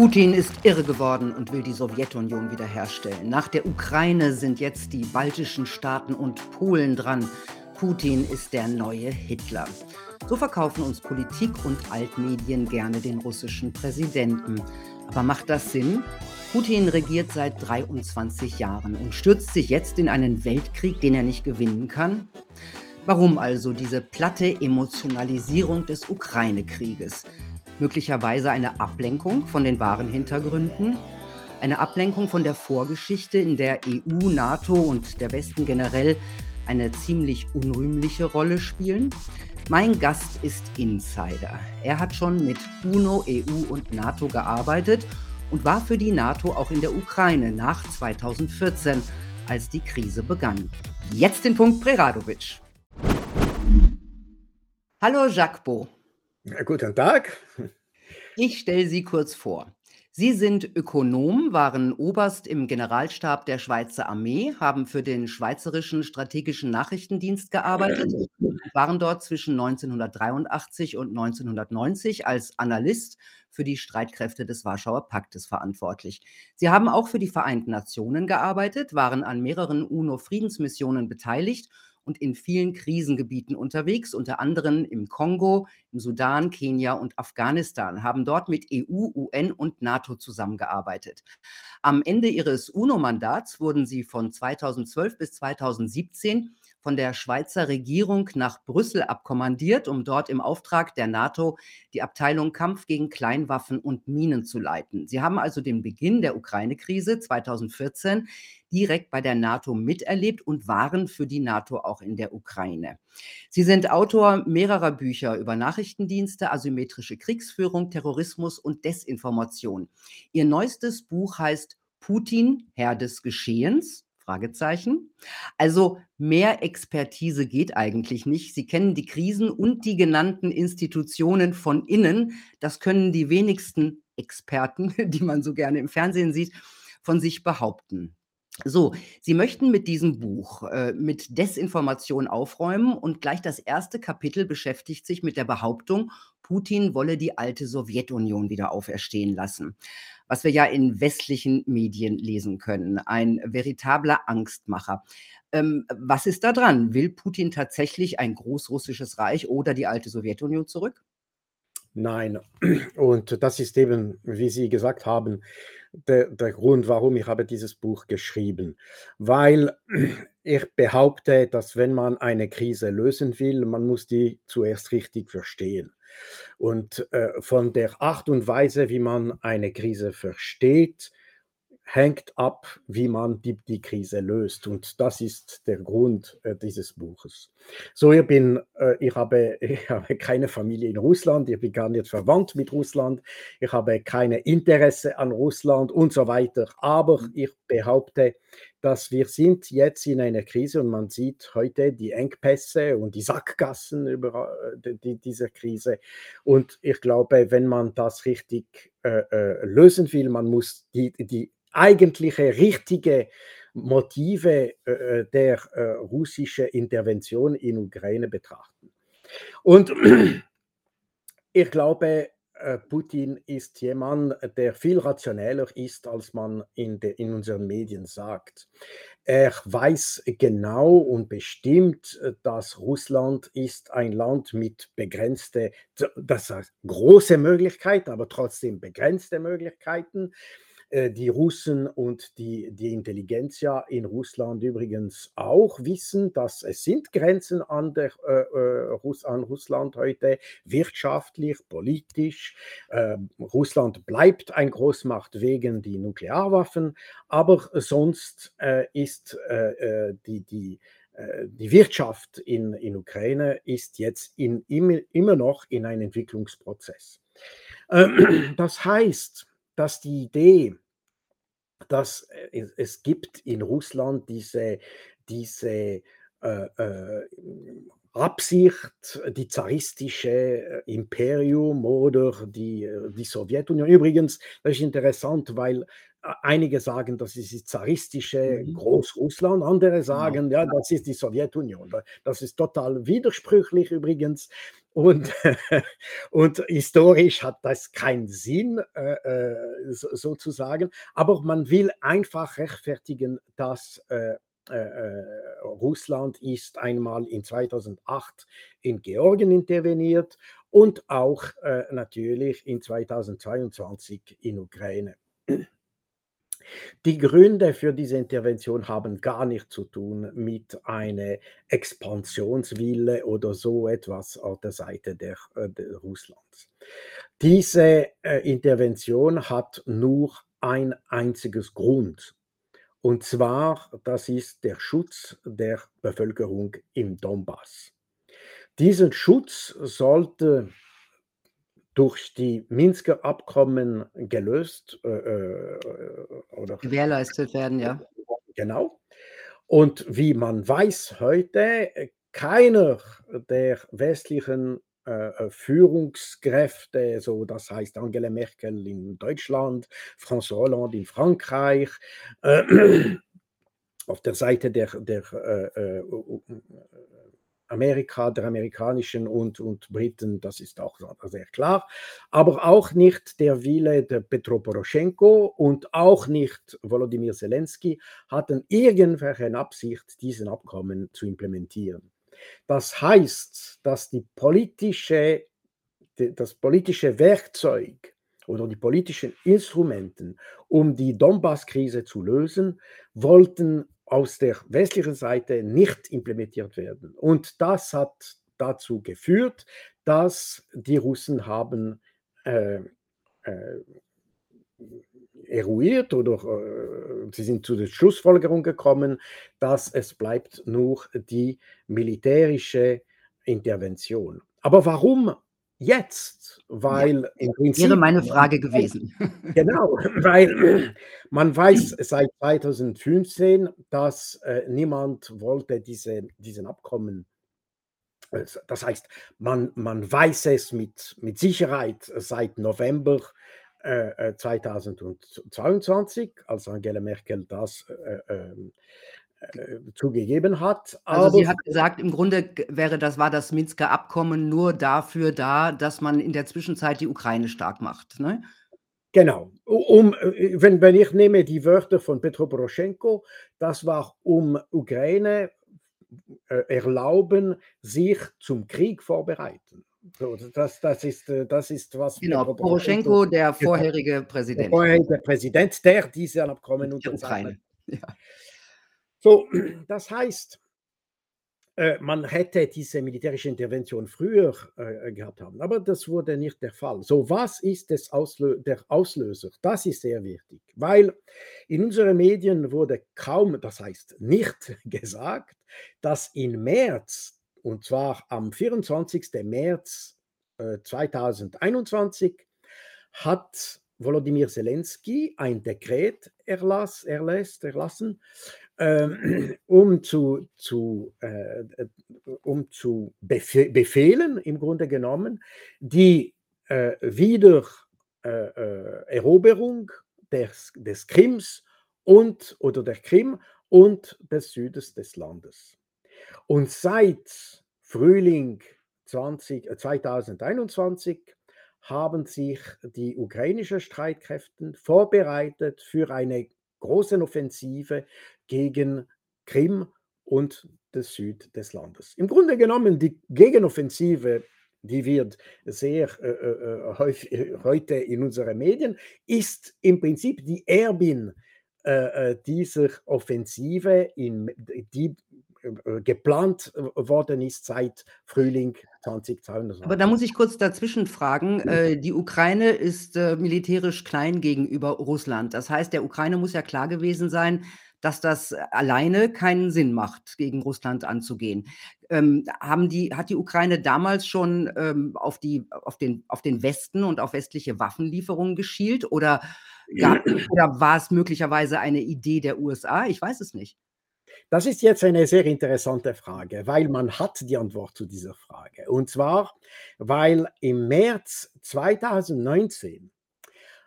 Putin ist irre geworden und will die Sowjetunion wiederherstellen. Nach der Ukraine sind jetzt die baltischen Staaten und Polen dran. Putin ist der neue Hitler. So verkaufen uns Politik und Altmedien gerne den russischen Präsidenten. Aber macht das Sinn? Putin regiert seit 23 Jahren und stürzt sich jetzt in einen Weltkrieg, den er nicht gewinnen kann? Warum also diese platte Emotionalisierung des Ukraine-Krieges? Möglicherweise eine Ablenkung von den wahren Hintergründen, eine Ablenkung von der Vorgeschichte, in der EU, NATO und der Westen generell eine ziemlich unrühmliche Rolle spielen. Mein Gast ist Insider. Er hat schon mit UNO, EU und NATO gearbeitet und war für die NATO auch in der Ukraine nach 2014, als die Krise begann. Jetzt den Punkt Preradovic. Hallo Jacques Beau. Ja, guten Tag. Ich stelle Sie kurz vor. Sie sind Ökonom, waren Oberst im Generalstab der Schweizer Armee, haben für den Schweizerischen Strategischen Nachrichtendienst gearbeitet, waren dort zwischen 1983 und 1990 als Analyst für die Streitkräfte des Warschauer Paktes verantwortlich. Sie haben auch für die Vereinten Nationen gearbeitet, waren an mehreren UNO-Friedensmissionen beteiligt und in vielen Krisengebieten unterwegs, unter anderem im Kongo, im Sudan, Kenia und Afghanistan, haben dort mit EU, UN und NATO zusammengearbeitet. Am Ende ihres UNO-Mandats wurden sie von 2012 bis 2017 von der Schweizer Regierung nach Brüssel abkommandiert, um dort im Auftrag der NATO die Abteilung Kampf gegen Kleinwaffen und Minen zu leiten. Sie haben also den Beginn der Ukraine-Krise 2014 direkt bei der NATO miterlebt und waren für die NATO auch in der Ukraine. Sie sind Autor mehrerer Bücher über Nachrichtendienste, asymmetrische Kriegsführung, Terrorismus und Desinformation. Ihr neuestes Buch heißt Putin, Herr des Geschehens. Fragezeichen. Also mehr Expertise geht eigentlich nicht. Sie kennen die Krisen und die genannten Institutionen von innen. Das können die wenigsten Experten, die man so gerne im Fernsehen sieht, von sich behaupten. So, Sie möchten mit diesem Buch äh, mit Desinformation aufräumen und gleich das erste Kapitel beschäftigt sich mit der Behauptung, Putin wolle die alte Sowjetunion wieder auferstehen lassen. Was wir ja in westlichen Medien lesen können. Ein veritabler Angstmacher. Ähm, was ist da dran? Will Putin tatsächlich ein großrussisches Reich oder die alte Sowjetunion zurück? Nein. Und das ist eben, wie Sie gesagt haben, der, der Grund, warum ich habe dieses Buch geschrieben. Weil ich behaupte, dass wenn man eine Krise lösen will, man muss die zuerst richtig verstehen. Und äh, von der Art und Weise, wie man eine Krise versteht, hängt ab, wie man die, die Krise löst. Und das ist der Grund äh, dieses Buches. So, ich bin, äh, ich, habe, ich habe keine Familie in Russland, ich bin gar nicht verwandt mit Russland, ich habe keine Interesse an Russland und so weiter. Aber mhm. ich behaupte, dass wir sind jetzt in einer Krise und man sieht heute die Engpässe und die Sackgassen über äh, die, dieser Krise. Und ich glaube, wenn man das richtig äh, äh, lösen will, man muss die, die eigentliche richtige Motive äh, äh, der äh, russischen Intervention in Ukraine betrachten. Und ich glaube, Putin ist jemand, der viel rationeller ist, als man in, de, in unseren Medien sagt. Er weiß genau und bestimmt, dass Russland ist ein Land mit begrenzte, das heißt große Möglichkeiten, aber trotzdem begrenzte Möglichkeiten. Äh, die Russen und die, die Intelligenz ja in Russland übrigens auch wissen, dass es sind Grenzen an, der, äh, äh Russ, an Russland heute, wirtschaftlich, politisch. Äh, Russland bleibt ein Großmacht wegen die Nuklearwaffen, aber sonst äh, ist äh, die, die, die Wirtschaft in, in Ukraine ist jetzt in, immer, noch in einem Entwicklungsprozess. Das heißt, dass die Idee, dass äh, es gibt in Russland diese, diese äh, äh, Absicht, die zaristische äh, Imperium oder die, die Sowjetunion. Übrigens, das ist interessant, weil einige sagen, das ist die zaristische mhm. Großrussland, andere genau, sagen, ja, das ist die Sowjetunion. Das ist total widersprüchlich übrigens. Und, und historisch hat das keinen Sinn, äh, äh, so, sozusagen, aber man will einfach rechtfertigen, dass äh, äh, äh Russland ist einmal in 2008 in Georgien interveniert und auch äh, natürlich in 2022 in Ukraine. Die Gründe für diese Intervention haben gar nichts zu tun mit einer Expansionswille oder so etwas auf der Seite der, äh, der Russlands. Diese äh, Intervention hat nur ein einziges Grund. Und zwar, das ist der Schutz der Bevölkerung im Donbass. Diesen Schutz sollte durch die Minsker Abkommen gelöst äh, äh, oder gewährleistet werden, ja. Genau. Und wie man weiß heute, keiner der westlichen äh, Führungskräfte, so das heißt Angela Merkel in Deutschland, François Hollande in Frankreich, äh, auf der Seite der, der äh, äh Amerika, der amerikanischen und, und Briten, das ist auch sehr klar, aber auch nicht der Wille der Petro Poroschenko und auch nicht Volodymyr Zelensky hatten irgendwelche Absicht, diesen Abkommen zu implementieren. Das heißt, dass die politische, das politische Werkzeug oder die politischen Instrumenten, um die Donbass-Krise zu lösen, wollten aus der westlichen Seite nicht implementiert werden. Und das hat dazu geführt, dass die Russen haben äh, äh, eruiert oder äh, sie sind zu der Schlussfolgerung gekommen, dass es bleibt nur die militärische Intervention. Aber warum jetzt, weil ja, im Prinzip. Wäre meine Frage gewesen. Genau, weil man weiß seit 2015, dass äh, niemand wollte diese, diesen Abkommen. Also, das heißt, man, man weiß es mit, mit Sicherheit seit November äh, 2022, äh, als Angela Merkel das äh, ähm, äh, zugegeben hat. Also sie hat gesagt, im Grunde wäre das, war das Minsker Abkommen nur dafür da, dass man in der Zwischenzeit die Ukraine stark macht. Ne? Genau. Um, äh, wenn, wenn ich nehme die Wörter von Petro Poroschenko, das war um Ukraine äh, erlauben, sich zum Krieg vorbereiten. So, das, das, ist, äh, das ist was. Genau, Poroschenko, der vorherige Präsident. Der vorherige Präsident, der diese Abkommen unterzeichnet. Ja. So, das heißt, äh, man hätte diese militärische Intervention früher äh, gehabt haben, aber das wurde nicht der Fall. So, was ist das Auslö der Auslöser? Das ist sehr wichtig, weil in unseren Medien wurde kaum, das heißt nicht gesagt, dass im März, und zwar am 24. März äh, 2021, hat Volodymyr Zelensky ein Dekret erlass, erlässt, erlassen, ähm, um zu, zu, äh, um zu befehlen, im Grunde genommen, die äh, Wiedereroberung äh, des, des Krims und oder der Krim und des Südens des Landes. Und seit Frühling 20, 2021 haben sich die ukrainischen Streitkräfte vorbereitet für eine große Offensive gegen Krim und den Süd des Landes. Im Grunde genommen, die Gegenoffensive, die wird sehr äh, äh, äh häufig, äh, heute in unseren Medien, ist im Prinzip die Erbin äh, dieser Offensive, in, die geplant worden ist seit Frühling 2022. Aber da muss ich kurz dazwischen fragen. Äh, die Ukraine ist äh, militärisch klein gegenüber Russland. Das heißt, der Ukraine muss ja klar gewesen sein, dass das alleine keinen Sinn macht, gegen Russland anzugehen. Ähm, haben die, hat die Ukraine damals schon ähm, auf, die, auf, den, auf den Westen und auf westliche Waffenlieferungen geschielt oder, gab, oder war es möglicherweise eine Idee der USA? Ich weiß es nicht. Das ist jetzt eine sehr interessante Frage, weil man hat die Antwort zu dieser Frage. Und zwar, weil im März 2019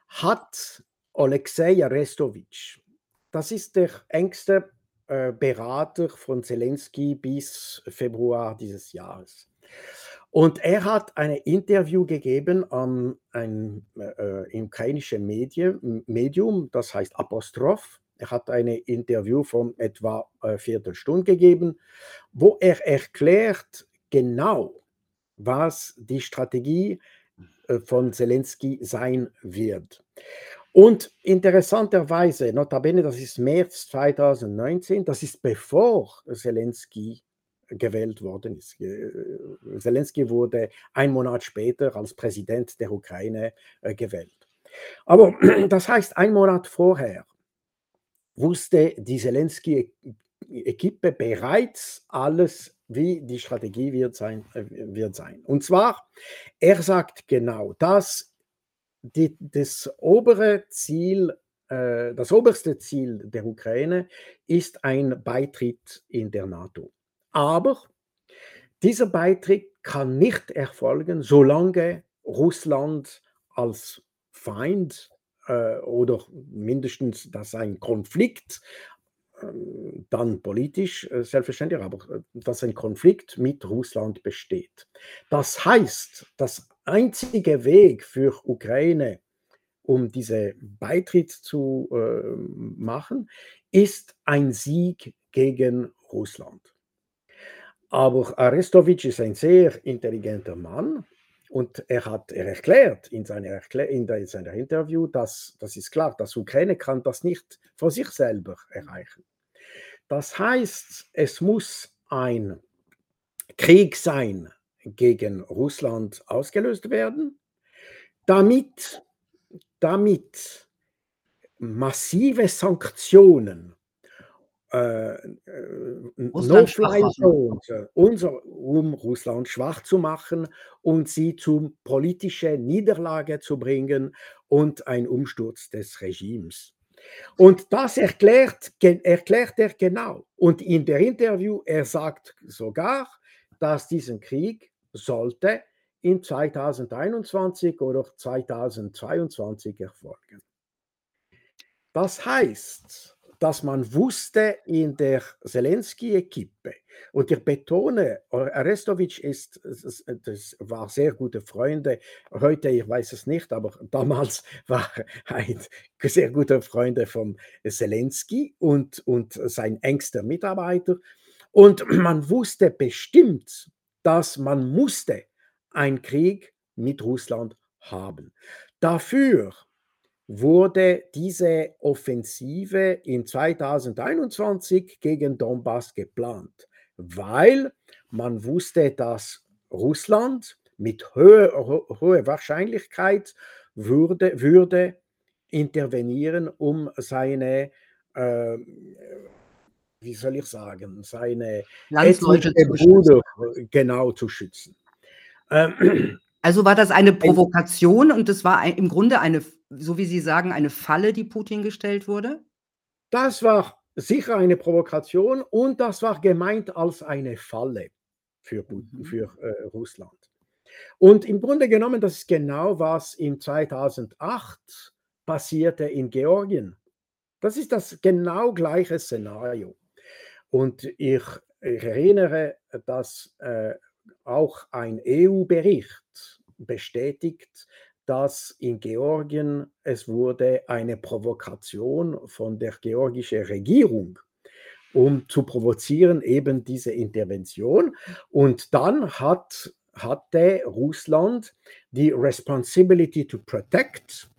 hat Alexei Arestowitsch das ist der engste äh, Berater von Zelensky bis Februar dieses Jahres. Und er hat ein Interview gegeben an ein äh, ukrainische Medien, Medium, das heißt Apostroph. Er hat ein Interview von etwa äh, Viertelstunde gegeben, wo er erklärt genau, was die Strategie äh, von Zelensky sein wird. Und interessanterweise, notabene, das ist März 2019, das ist bevor Zelensky gewählt worden ist. Äh, Zelensky wurde ein Monat später als Präsident der Ukraine äh, gewählt. Aber das heißt, ein Monat vorher wusste die Zelensky-Equipe bereits alles, wie die Strategie wird sein, äh, wird sein. Und zwar, er sagt genau, dass die, das obere Ziel das oberste Ziel der Ukraine ist ein Beitritt in der NATO. Aber dieser Beitritt kann nicht erfolgen, solange Russland als Feind äh, oder mindestens, dass ein Konflikt, äh, dann politisch äh, selbstverständlich, aber äh, dass ein Konflikt mit Russland besteht. Das heißt, das einzige Weg für Ukraine, um diesen Beitritt zu äh, machen, ist ein Sieg gegen Russland. Aber Arestowitsch ist ein sehr intelligenter Mann und er hat er erklärt in seiner, Erklär in, der, in seiner Interview, dass das ist klar, dass Ukraine kann das nicht vor sich selber erreichen. Das heißt, es muss ein Krieg sein gegen Russland ausgelöst werden, damit, damit massive Sanktionen äh, No-Fly-Zones, um Russland schwach zu machen und sie zum politische Niederlage zu bringen und ein Umsturz des Regimes. Und das erklärt, erklärt er genau. Und in der Interview, er sagt sogar, dass diesen Krieg sollte in 2021 oder 2022 erfolgen. Das heißt, dass man wusste in der Zelensky-Equipe, und ich betone, Arestowitsch ist, das war sehr gute Freunde, heute, ich weiß es nicht, aber damals war ein sehr guter Freund von Zelensky und, und sein engster Mitarbeiter. Und man wusste bestimmt, dass man musste einen Krieg mit Russland haben. Dafür wurde diese Offensive in 2021 gegen Donbass geplant, weil man wusste, dass Russland mit hoher, hoher Wahrscheinlichkeit würde, würde intervenieren, um seine, äh, wie soll ich sagen, seine Bruder genau zu schützen. Ähm, also war das eine Provokation und das war im Grunde eine so wie Sie sagen, eine Falle, die Putin gestellt wurde? Das war sicher eine Provokation und das war gemeint als eine Falle für, mhm. für äh, Russland. Und im Grunde genommen, das ist genau, was in 2008 passierte in Georgien. Das ist das genau gleiche Szenario. Und ich, ich erinnere, dass äh, auch ein EU-Bericht bestätigt, dass in Georgien es wurde eine Provokation von der georgischen Regierung, um zu provozieren eben diese Intervention. Und dann hat, hatte Russland die Responsibility to Protect.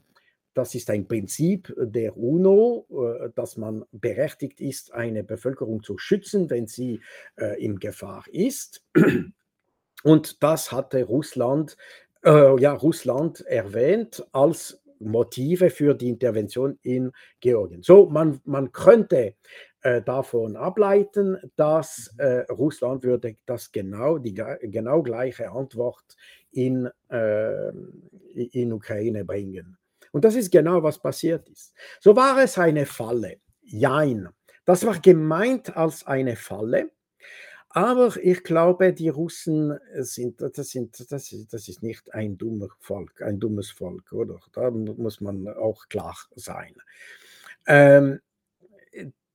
Das ist ein Prinzip der UNO, äh, dass man berechtigt ist, eine Bevölkerung zu schützen, wenn sie äh, in Gefahr ist. Und das hatte Russland äh, ja, Russland erwähnt als Motive für die Intervention in Georgien. So, man, man könnte äh, davon ableiten, dass äh, Russland würde das genau, die genau gleiche Antwort in, äh, in Ukraine bringen. Und das ist genau, was passiert ist. So war es eine Falle. Jein. Das war gemeint als eine Falle. Aber ich glaube, die Russen sind, das, sind, das, das ist nicht ein dummer Volk, ein dummes Volk, oder? Da muss man auch klar sein. Ähm,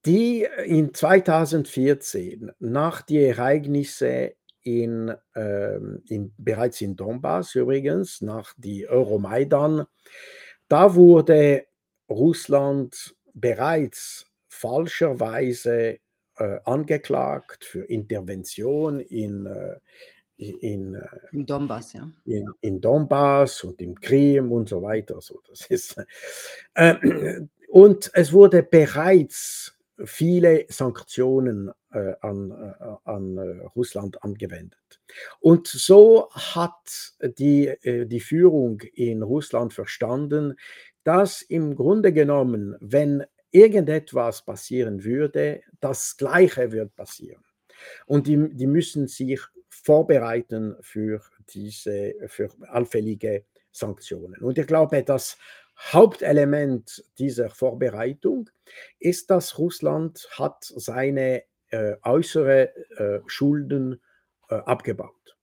die in 2014, nach den Ereignissen in, ähm, in, bereits in Donbass übrigens, nach die Euromaidan. Da wurde Russland bereits falscherweise äh, angeklagt für Intervention in, äh, in, äh, in Donbass, ja. In, in, Donbass und im Krim und so weiter. So, das ist, äh, und es wurde bereits viele Sanktionen äh, an, äh, an äh, Russland angewendet. Und so hat die, äh, die Führung in Russland verstanden, dass im Grunde genommen, wenn irgendetwas passieren würde, das Gleiche wird passieren. Und die, die müssen sich vorbereiten für diese, für allfällige Sanktionen. Und ich glaube, das Hauptelement dieser Vorbereitung ist, dass Russland hat seine äh, äußere äh, Schulden äh, abgebaut.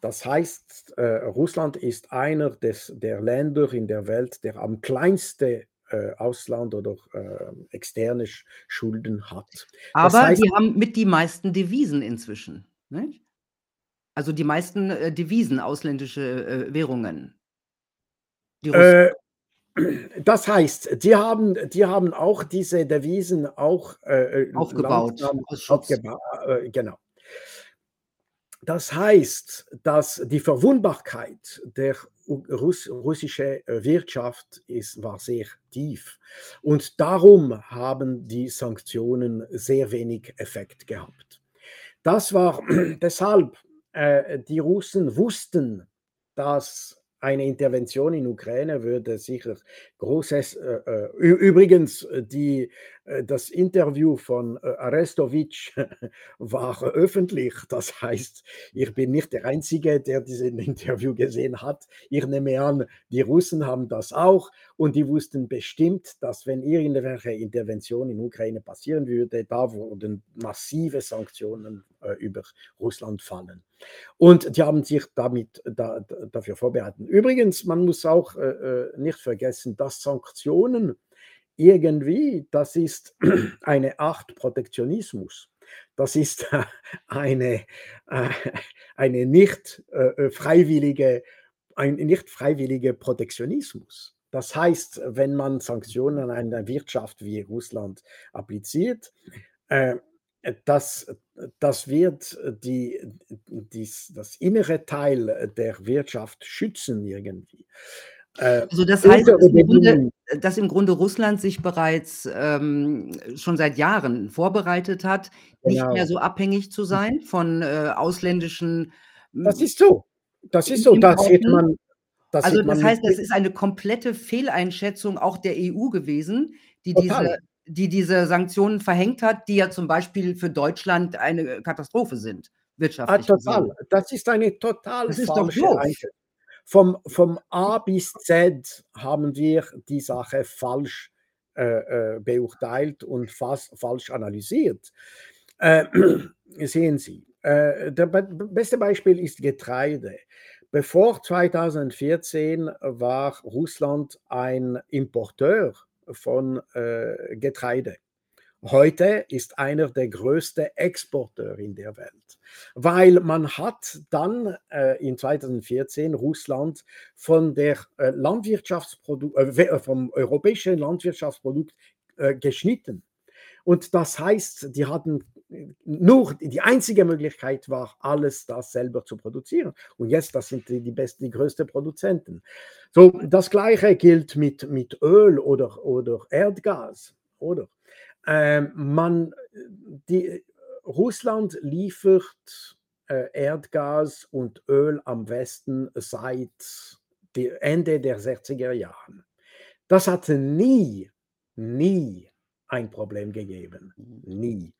Das heißt, äh, Russland ist einer des, der Länder in der Welt, der am kleinste äh, Ausland oder äh, externe Schulden hat. Aber heißt, die haben mit die meisten Devisen inzwischen. Nicht? Also die meisten äh, Devisen, ausländische äh, Währungen. Äh, das heißt, die haben, die haben auch diese Devisen auch äh, aufgebaut. aufgeba genau. Das heißt, dass die Verwundbarkeit der Russ russischen äh, Wirtschaft ist, war sehr tief. Und darum haben die Sanktionen sehr wenig Effekt gehabt. Das war deshalb, äh, die Russen wussten, dass eine Intervention in Ukraine würde sicher großes. Äh, äh übrigens, äh, die, äh, das Interview von Arestowitsch war öffentlich. Das heißt, ich bin nicht der Einzige, der dieses Interview gesehen hat. Ich nehme an, die Russen haben das auch und die wussten bestimmt, dass wenn irgendwelche Intervention in Ukraine passieren würde, da würden massive Sanktionen über Russland fallen. Und die haben sich damit da, dafür vorbereitet. Übrigens, man muss auch äh, äh nicht vergessen, dass Sanktionen irgendwie, das ist eine Art Protektionismus. Das ist eine, äh, eine nicht äh, freiwillige, ein nicht freiwilliger Protektionismus. Das heißt, wenn man Sanktionen an eine Wirtschaft wie Russland appliziert, das, das wird die, dies, das innere Teil der Wirtschaft schützen irgendwie. Äh, also das heißt, dass im, Grunde, dass im, Grunde, Russland sich bereits ähm, schon seit Jahren vorbereitet hat, nicht genau. mehr so abhängig zu sein von äh, ausländischen. Das ist so. Das ist so. Da sieht man, das also das heißt, das ist eine komplette Fehleinschätzung auch der EU gewesen, die diese, die diese Sanktionen verhängt hat, die ja zum Beispiel für Deutschland eine Katastrophe sind, ah, wirtschaftlich. Ah, total. Gesehen. Das ist eine total das falsche Einschätzung. Vom, vom A bis Z haben wir die Sache falsch äh, äh beurteilt und fast falsch analysiert. Äh, sehen Sie, äh, das beste Beispiel ist Getreide. Bevor 2014 war Russland ein Importeur von äh, Getreide. Heute ist einer der größten Exporteure in der Welt, weil man hat dann äh, in 2014 Russland von der äh, Landwirtschaftsprodukt, äh, äh, vom europäischen Landwirtschaftsprodukt äh, geschnitten. Und das heißt, die hatten nur die einzige Möglichkeit war, alles das selber zu produzieren. Und jetzt, das sind die, die besten, die größten Produzenten. So, das Gleiche gilt mit, mit Öl oder, oder Erdgas, oder? Ähm, man, die, Russland liefert äh, Erdgas und Öl am Westen seit Ende der 60er Jahre. Das hatte nie, nie ein Problem gegeben. Nie.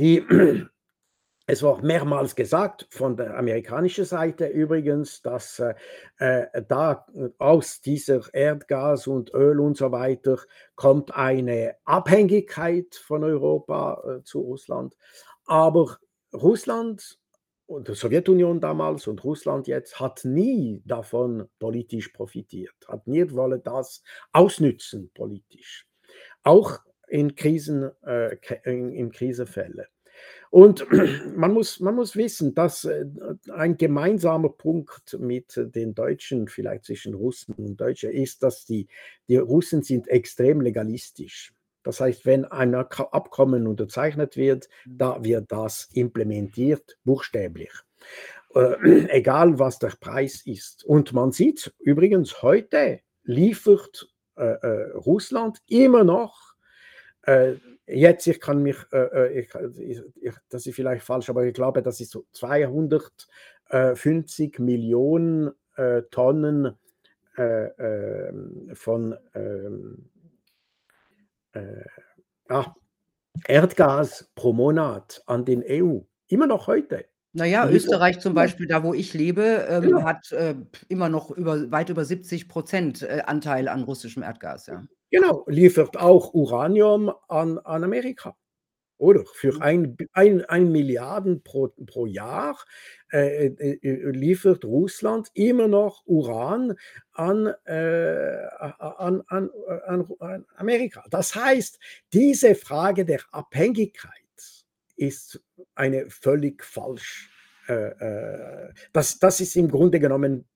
Die, es war mehrmals gesagt von der amerikanischen Seite übrigens, dass äh, äh, da aus dieser Erdgas und Öl und so weiter kommt eine Abhängigkeit von Europa äh, zu Russland. Aber Russland und die Sowjetunion damals und Russland jetzt hat nie davon politisch profitiert, hat nie wollen das ausnützen politisch. Auch in Krisen, äh, in, in Krisefälle. Und man muss, man muss wissen, dass äh, ein gemeinsamer Punkt mit den Deutschen, vielleicht zwischen Russen und Deutschen, ist, dass die, die Russen sind extrem legalistisch. Das heißt, wenn ein Abkommen unterzeichnet wird, da wird das implementiert, buchstäblich. Äh, egal was der Preis ist. Und man sieht übrigens heute, liefert äh, äh, Russland immer noch äh, jetzt, ich kann mich, äh, äh ich, ich, das ist vielleicht falsch, aber ich glaube, das ist so 250 Millionen äh, Tonnen äh, ähm, von ähm, äh, ah, Erdgas pro Monat an den EU. Immer noch heute. Naja, Österreich zum Beispiel, da wo ich lebe, ähm, ja. hat äh, immer noch über, weit über 70 Prozent äh, Anteil an russischem Erdgas. Ja. Genau, liefert auch Uranium an, an Amerika. Oder für mhm. ein, ein, ein Milliarden pro, pro Jahr äh, äh, äh, liefert Russland immer noch Uran an, an, an, an, Amerika. Das heißt, diese Frage der Abhängigkeit ist eine völlig falsch. Äh, äh, das, das ist im Grunde genommen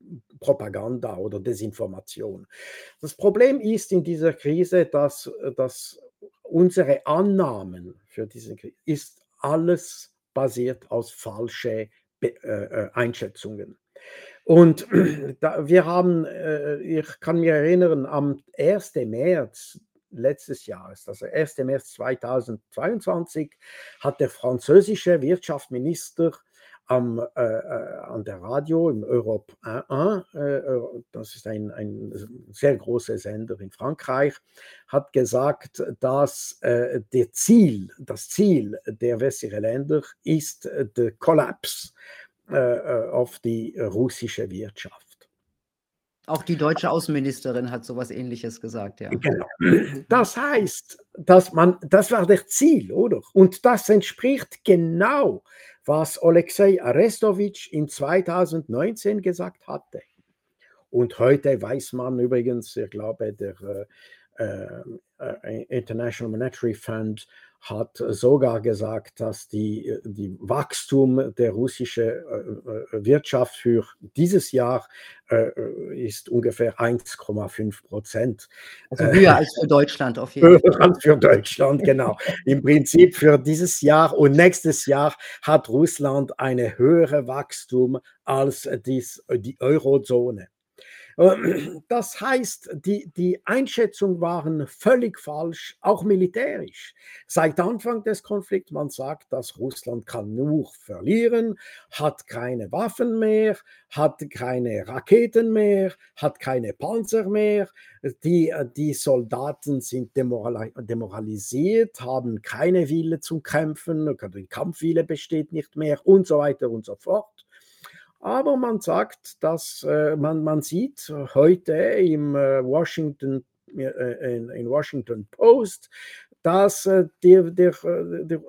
Propaganda oder Desinformation. Das Problem ist in dieser Krise, dass, dass unsere Annahmen für diese Krise ist alles basiert aus falschen äh, Einschätzungen. Und da, wir haben, ich kann mich erinnern, am 1. März letztes Jahres, also 1. März 2022, hat der französische Wirtschaftsminister am, äh, äh, an der Radio im Europe 1, äh, äh, das ist ein, ein sehr großer Sender in Frankreich, hat gesagt, dass äh, der Ziel, das Ziel der westlichen Länder ist der Kollaps äh, auf die russische Wirtschaft. Auch die deutsche Außenministerin hat sowas Ähnliches gesagt, ja. Genau. Das heißt, dass man, das war das Ziel, oder? Und das entspricht genau, was Alexei Arestowitsch in 2019 gesagt hatte. Und heute weiß man übrigens, ich glaube, der äh, äh, International Monetary Fund hat sogar gesagt, dass die, die Wachstum der russischen äh, äh, Wirtschaft für dieses Jahr äh, ist ungefähr 1,5 Prozent. Also höher als für Deutschland auf jeden Fall. Höher als für Deutschland, genau. Im Prinzip für dieses Jahr und nächstes Jahr hat Russland eine höhere Wachstum als dies, die Eurozone. Ähm, das heißt, die, die Einschätzungen waren völlig falsch, auch militärisch. Seit Anfang des Konflikts, man sagt, dass Russland kann nur verlieren, hat keine Waffen mehr, hat keine Raketen mehr, hat keine Panzer mehr, die, die Soldaten sind demoralisiert, haben keine Wille zum Kämpfen, die Kampfwille besteht nicht mehr und so weiter und so fort. Aber man sagt, dass äh, man, man sieht heute im äh, Washington, äh, in, in Washington Post, dass äh, der, der, der,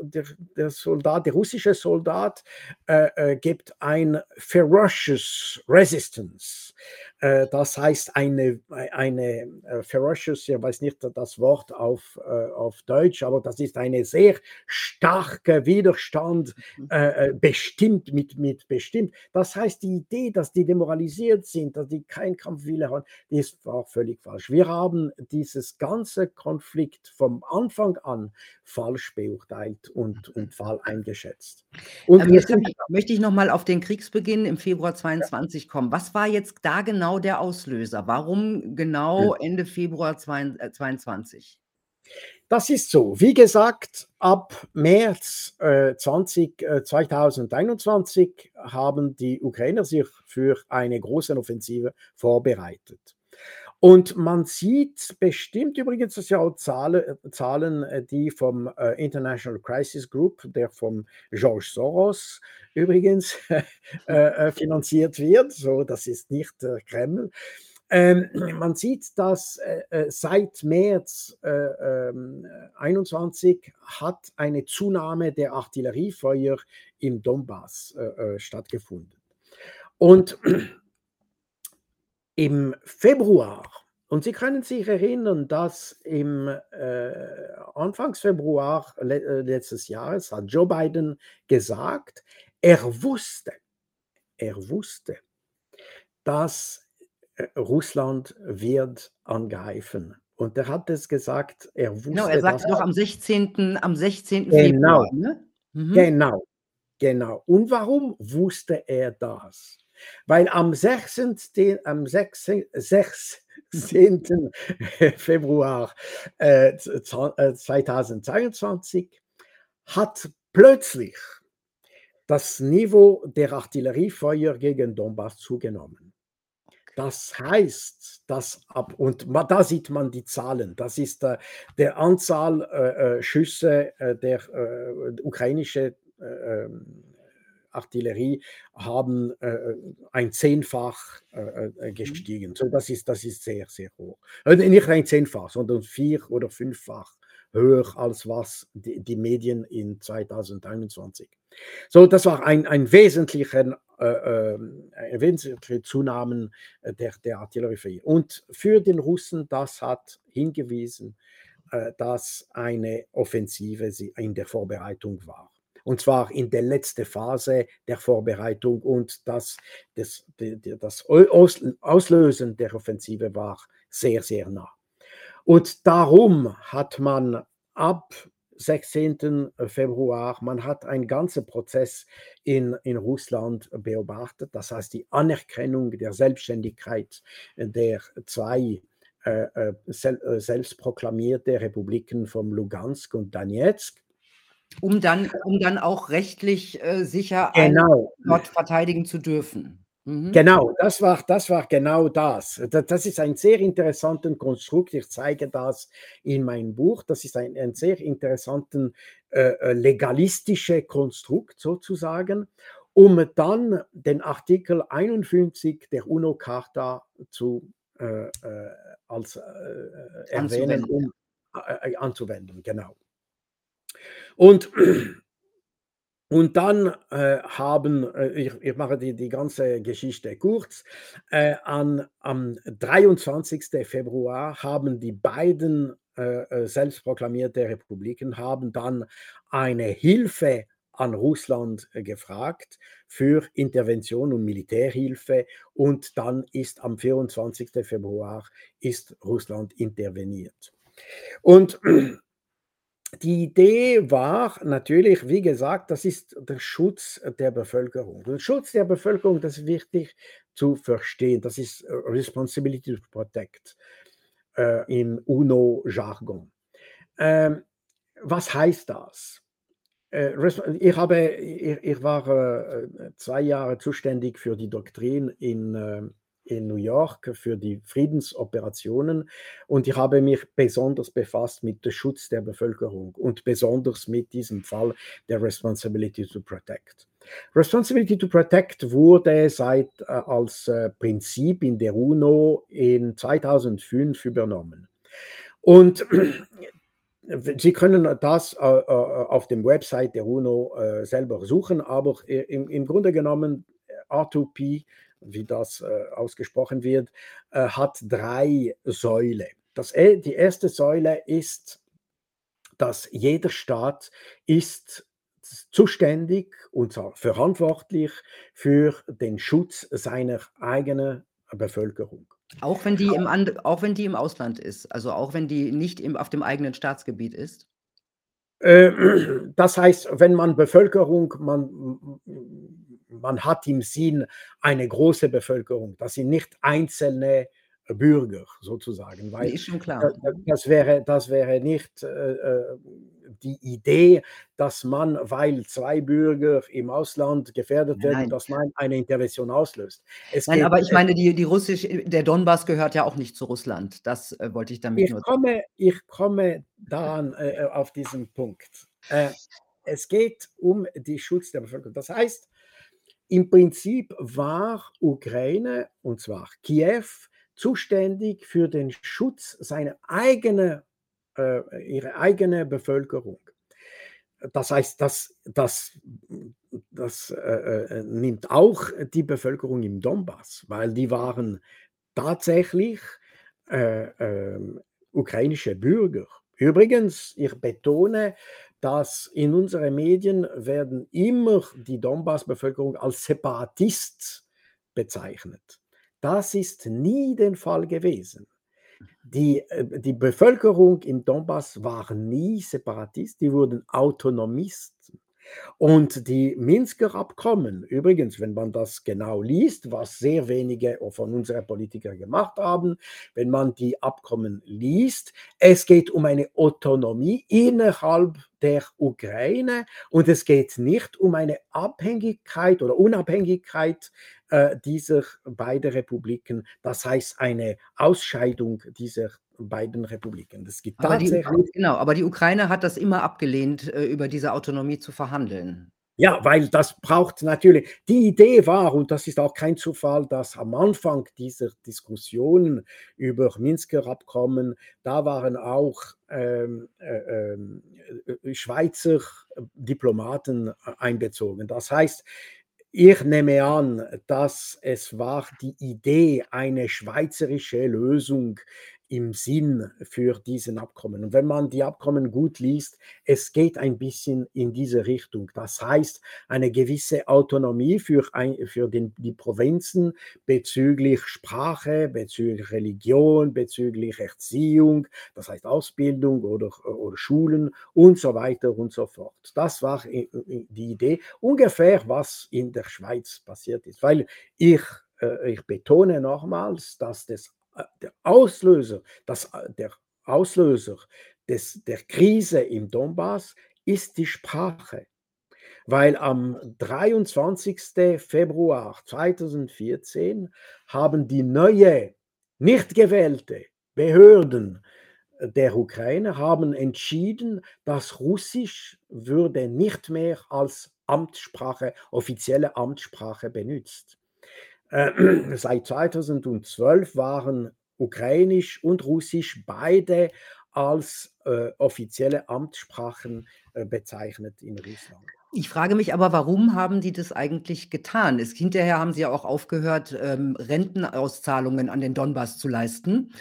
der, Soldat, der russische Soldat äh, äh, gibt ein ferocious resistance. Äh, das heißt eine, eine äh, ferocious, ich weiß nicht das Wort auf, auf Deutsch, aber das ist eine sehr starke Widerstand, mhm. bestimmt mit, mit bestimmt. Das heißt, die Idee, dass die demoralisiert sind, dass die keinen Kampfwille haben, ist war völlig falsch. Wir haben dieses ganze Konflikt vom Anfang an falsch beurteilt und, und falsch eingeschätzt. Und ähm, jetzt möchte ich noch mal auf den Kriegsbeginn im Februar 22 ja. kommen. Was war jetzt da genau der Auslöser? Warum genau Ende Februar 22? Äh, das ist so. Wie gesagt, ab März äh, 20, äh, 2021 haben die Ukrainer sich für eine große Offensive vorbereitet. Und man sieht bestimmt übrigens, das ja auch Zahlen, Zahlen äh, die vom äh, International Crisis Group, der von George Soros übrigens äh, finanziert wird. So, das ist nicht der Kreml. Ähm, man sieht, dass äh, seit März äh, 21 hat eine Zunahme der Artilleriefeuer im Donbass äh, stattgefunden. Und im Februar und Sie können sich erinnern, dass im äh, Anfangs Februar le äh, letztes Jahres hat Joe Biden gesagt, er wusste, er wusste, dass äh, Russland wird angreifen. Und er hat es gesagt, er wusste. Genau, er sagte doch am 16. Am 16. Genau, Februar, ne? Mhm. genau, genau. Und warum wusste er das? Weil am 16. Am 16, 16. Februar äh, 2022 äh, hat plötzlich das Niveau der Artilleriefeuer gegen Donbass zugenommen. Das heißt, dass ab, und da sieht man die Zahlen, das ist äh, der Anzahl äh, äh Schüsse äh, der äh, ukrainische äh, ähm, Artillerie haben äh, ein Zehnfach äh, mhm. gestiegen. So, das, ist, das ist sehr, sehr hoch. nicht ein Zehnfach, sondern vier- oder fünffach höher als was die, die Medien in 2021. So, das war ein, ein wesentlicher, äh, äh, eine wesentliche Zunahme der, der Artillerie. Und für den Russen, das hat hingewiesen, äh, dass eine Offensive in der Vorbereitung war. Und zwar in der letzten Phase der Vorbereitung und das, das, das Auslösen der Offensive war sehr, sehr nah. Und darum hat man ab 16. Februar, man hat einen ganzen Prozess in, in Russland beobachtet, das heißt die Anerkennung der Selbstständigkeit der zwei äh, äh äh, selbstproklamierte Republiken von Lugansk und Donetsk. Um dann, um dann auch rechtlich äh, sicher genau. dort verteidigen zu dürfen. Mhm. Genau, das war, das war genau das. das. ist ein sehr interessantes Konstrukt. Ich zeige das in meinem Buch. Das ist ein, ein sehr interessantes äh, äh, legalistisches Konstrukt sozusagen, um dann den Artikel 51 der UNO-Charta zu äh, äh als äh, erwähnen, um äh, anzuwenden. Genau. Und und dann äh, haben, äh, ich, ich, mache die, die ganze Geschichte kurz, äh, an, am 23. Februar haben die beiden äh, äh, selbstproklamierte Republiken haben dann eine Hilfe an Russland äh, gefragt für Intervention und Militärhilfe und dann ist am 24. Februar ist Russland interveniert. Und die Idee war natürlich, wie gesagt, das ist der Schutz der Bevölkerung. Der Schutz der Bevölkerung, das ist wichtig zu verstehen. Das ist äh, Responsibility to Protect äh, im UNO-Jargon. Ähm, was heißt das? Äh, ich, habe, ich, war äh, zwei Jahre zuständig für die Doktrin in in New York für die Friedensoperationen und ich habe mich besonders befasst mit dem Schutz der Bevölkerung und besonders mit diesem Fall der Responsibility to Protect. Responsibility to Protect wurde seit äh, als äh, Prinzip in der UNO in 2005 übernommen. Und Sie können das äh, äh, auf dem Website der UNO äh, selber suchen, aber im, im Grunde genommen R2P wie das äh, ausgesprochen wird, äh, hat drei Säule. Das, e, die erste Säule ist, dass jeder Staat ist zuständig und verantwortlich für den Schutz seiner eigenen Bevölkerung. Auch wenn die im, auch wenn die im Ausland ist, also auch wenn die nicht im, auf dem eigenen Staatsgebiet ist? Äh, das heißt, wenn man Bevölkerung, man man hat im Sinn eine große Bevölkerung. Das sind nicht einzelne Bürger sozusagen, weil ist schon klar. Das, wäre, das wäre nicht äh, äh, die Idee, dass man, weil zwei Bürger im Ausland gefährdet werden, Nein. dass man eine Intervention auslöst. Es Nein, aber ich meine, die, die russisch, der Donbass gehört ja auch nicht zu Russland. Das äh, wollte ich damit ich nur komme, Ich komme daran äh, auf diesen Punkt. Äh, es geht um den Schutz der Bevölkerung. Das heißt, im Prinzip war Ukraine, und zwar Kiew, zuständig für den Schutz seiner eigenen, äh, ihrer eigenen Bevölkerung. Das heißt, das, das, das äh, äh, nimmt auch die Bevölkerung im Donbass, weil die waren tatsächlich äh, ähm, ukrainische Bürger. Übrigens, ich betone, dass in unseren Medien werden immer die Donbass-Bevölkerung als Separatist bezeichnet. Das ist nie der Fall gewesen. Die, äh, die Bevölkerung im Donbass war nie Separatist, die wurden Autonomisten. Und die Minsker Abkommen, übrigens, wenn man das genau liest, was sehr wenige von unseren Politikern gemacht haben, wenn man die Abkommen liest, es geht um eine Autonomie innerhalb der Ukraine und es geht nicht um eine Abhängigkeit oder Unabhängigkeit äh, dieser beiden Republiken, das heißt eine Ausscheidung dieser beiden Republiken. Das gibt aber tatsächlich. Die, genau, aber die Ukraine hat das immer abgelehnt, äh, über diese Autonomie zu verhandeln. Ja, weil das braucht natürlich, die Idee war, und das ist auch kein Zufall, dass am Anfang dieser Diskussionen über Minsker Abkommen, da waren auch ähm, äh, ähm, äh, Schweizer Diplomaten einbezogen. Das heißt, ich nehme an, dass es war die Idee, eine schweizerische Lösung im Sinn für diesen Abkommen. Und wenn man die Abkommen gut liest, es geht ein bisschen in diese Richtung. Das heißt, eine gewisse Autonomie für, ein, für den, die Provinzen bezüglich Sprache, bezüglich Religion, bezüglich Erziehung, das heißt Ausbildung oder, oder Schulen und so weiter und so fort. Das war die Idee, ungefähr was in der Schweiz passiert ist. Weil ich, äh, ich betone nochmals, dass das äh, der Auslöser, das, äh, der Auslöser des, der Krise im Donbass ist die Sprache. Weil am 23. Februar 2014 haben die neue, nicht gewählte Behörden der Ukraine haben entschieden, dass Russisch würde nicht mehr als Amtssprache, offizielle Amtssprache benutzt. Äh, seit 2012 waren Ukrainisch und Russisch beide als äh, offizielle Amtssprachen äh, bezeichnet in Russland. Ich frage mich aber, warum haben die das eigentlich getan? Es, hinterher haben sie ja auch aufgehört, ähm, Rentenauszahlungen an den Donbass zu leisten.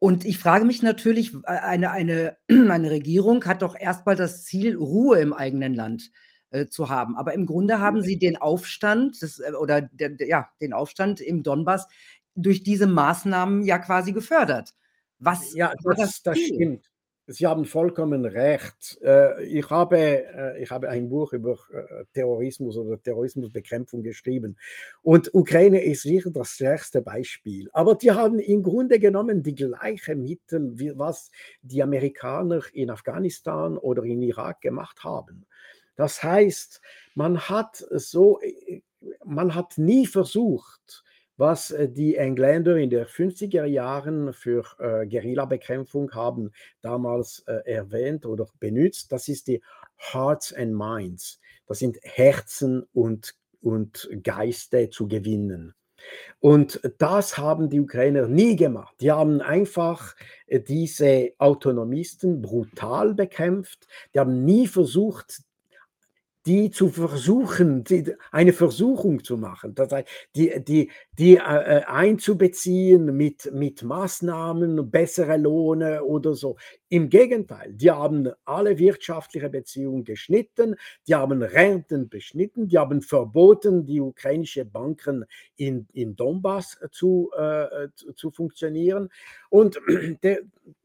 Und ich frage mich natürlich, äh, eine, eine, eine Regierung hat doch erstmal das Ziel, Ruhe im eigenen Land äh, zu haben. Aber im Grunde haben sie den Aufstand das, äh, oder der, der, ja, den Aufstand im Donbass durch diese Maßnahmen ja quasi gefördert. Was ja, das, das, das stimmt. Sie haben vollkommen recht. Äh, ich habe, ich habe ein Buch über Terrorismus oder Terrorismusbekämpfung geschrieben. Und Ukraine ist sicher das stärkste Beispiel. Aber die haben im Grunde genommen die gleichen Mittel, wie was die Amerikaner in Afghanistan oder in Irak gemacht haben. Das heißt, man hat so, äh, man hat nie versucht, was äh, die Engländer in den 50er Jahren für äh, Guerillabekämpfung haben damals äh, erwähnt oder benutzt. Das ist die Hearts and Minds. Das sind Herzen und, und Geiste zu gewinnen. Und das haben die Ukrainer nie gemacht. Die haben einfach äh, diese Autonomisten brutal bekämpft. Die haben nie versucht, die zu versuchen, die, eine Versuchung zu machen, das heißt, die, die, die äh, äh, einzubeziehen mit, mit Maßnahmen, bessere Lohne oder so. Im Gegenteil, die haben alle wirtschaftliche Beziehungen geschnitten, die haben Renten beschnitten, die haben verboten, die ukrainische Banken in, in Donbass zu, äh, zu, zu funktionieren. Und der,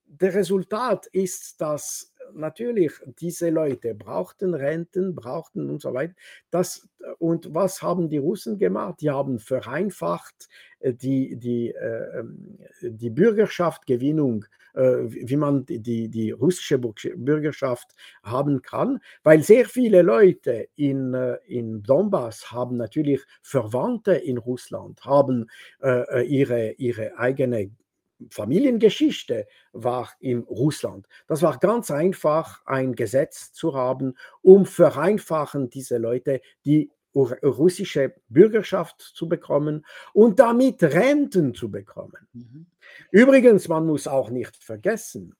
der Resultat ist, dass natürlich diese Leute brauchten Renten, brauchten und so weiter. Das, und was haben die Russen gemacht? Die haben vereinfacht äh, die, die, äh, ähm, die Bürgerschaftsgewinnung, äh, wie man die, die russische Bürgerschaft haben kann, weil sehr viele Leute in, in Donbass haben natürlich Verwandte in Russland, haben ihre, ihre eigene Familiengeschichte war in Russland. Das war ganz einfach, ein Gesetz zu haben, um vereinfachen diese Leute die russische Bürgerschaft zu bekommen und damit Renten zu bekommen. Mhm. Übrigens, man muss auch nicht vergessen,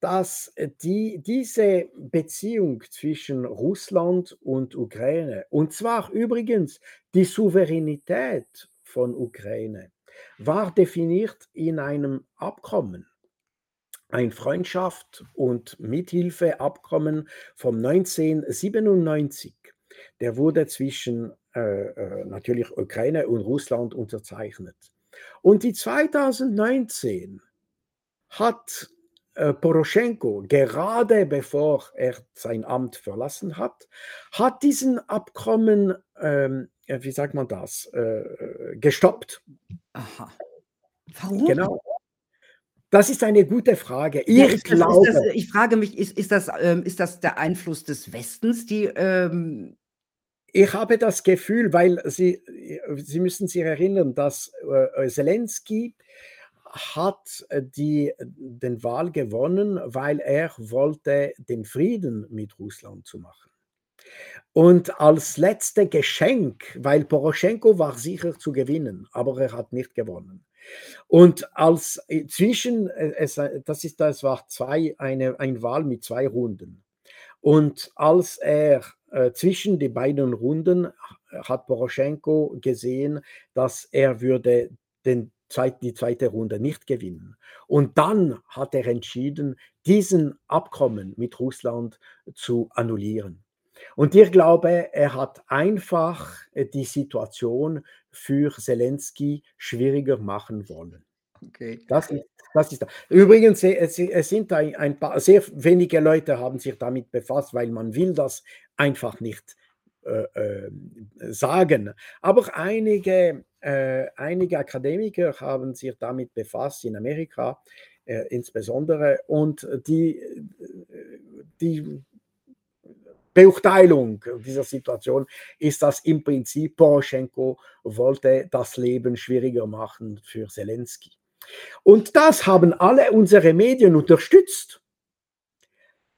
dass die, diese Beziehung zwischen Russland und Ukraine, und zwar übrigens die Souveränität von Ukraine, war definiert in einem Abkommen, ein Freundschaft- und Mithilfeabkommen vom 1997. Der wurde zwischen äh, äh, natürlich Ukraine und Russland unterzeichnet. Und die 2019 hat äh, Poroschenko, gerade bevor er sein Amt verlassen hat, hat diesen Abkommen, ähm, wie sagt man das, äh, gestoppt. Aha. Warum? Genau. Das ist eine gute Frage. Ich, ja, das, glaube, das, ich frage mich, ist, ist, das, ähm, ist das der Einfluss des Westens, die ähm ich habe das Gefühl, weil Sie, Sie müssen sich erinnern, dass äh, Zelensky hat äh, die, den Wahl gewonnen, weil er wollte, den Frieden mit Russland zu machen. Und als letzte Geschenk, weil Poroschenko war sicher zu gewinnen, aber er hat nicht gewonnen. Und als äh, zwischen, äh, es, das ist, das war zwei, eine, ein Wahl mit zwei Runden. Und als er äh, zwischen die beiden Runden hat Poroschenko gesehen, dass er würde den zweit, die zweite Runde nicht gewinnen. Und dann hat er entschieden, diesen Abkommen mit Russland zu annullieren. Und ich glaube, er hat einfach äh, die Situation für Zelensky schwieriger machen wollen. Okay. Das ist, das ist Übrigens, es, es sind ein, ein, paar, sehr wenige Leute haben sich damit befasst, weil man will das einfach nicht äh, äh, sagen. Aber einige äh, einige Akademiker haben sich damit befasst in Amerika äh, insbesondere und die, äh, die Beurteilung dieser Situation ist, dass im Prinzip Poroschenko wollte das Leben schwieriger machen für Zelensky. Und das haben alle unsere Medien unterstützt.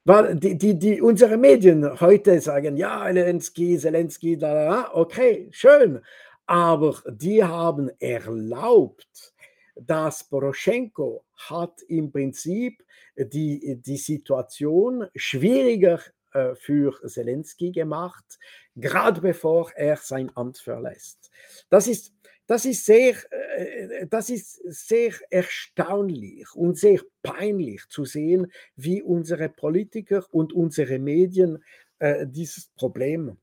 Weil die, die, die, unsere Medien heute sagen, ja, Zelensky, Zelensky, da, da, okay, schön aber die haben erlaubt, dass Poroschenko hat im Prinzip die, die Situation schwieriger äh, für Zelensky gemacht, gerade bevor er sein Amt verlässt. Das ist, das ist, sehr, äh, das ist sehr erstaunlich und sehr peinlich zu sehen, wie unsere Politiker und unsere Medien äh, dieses Problem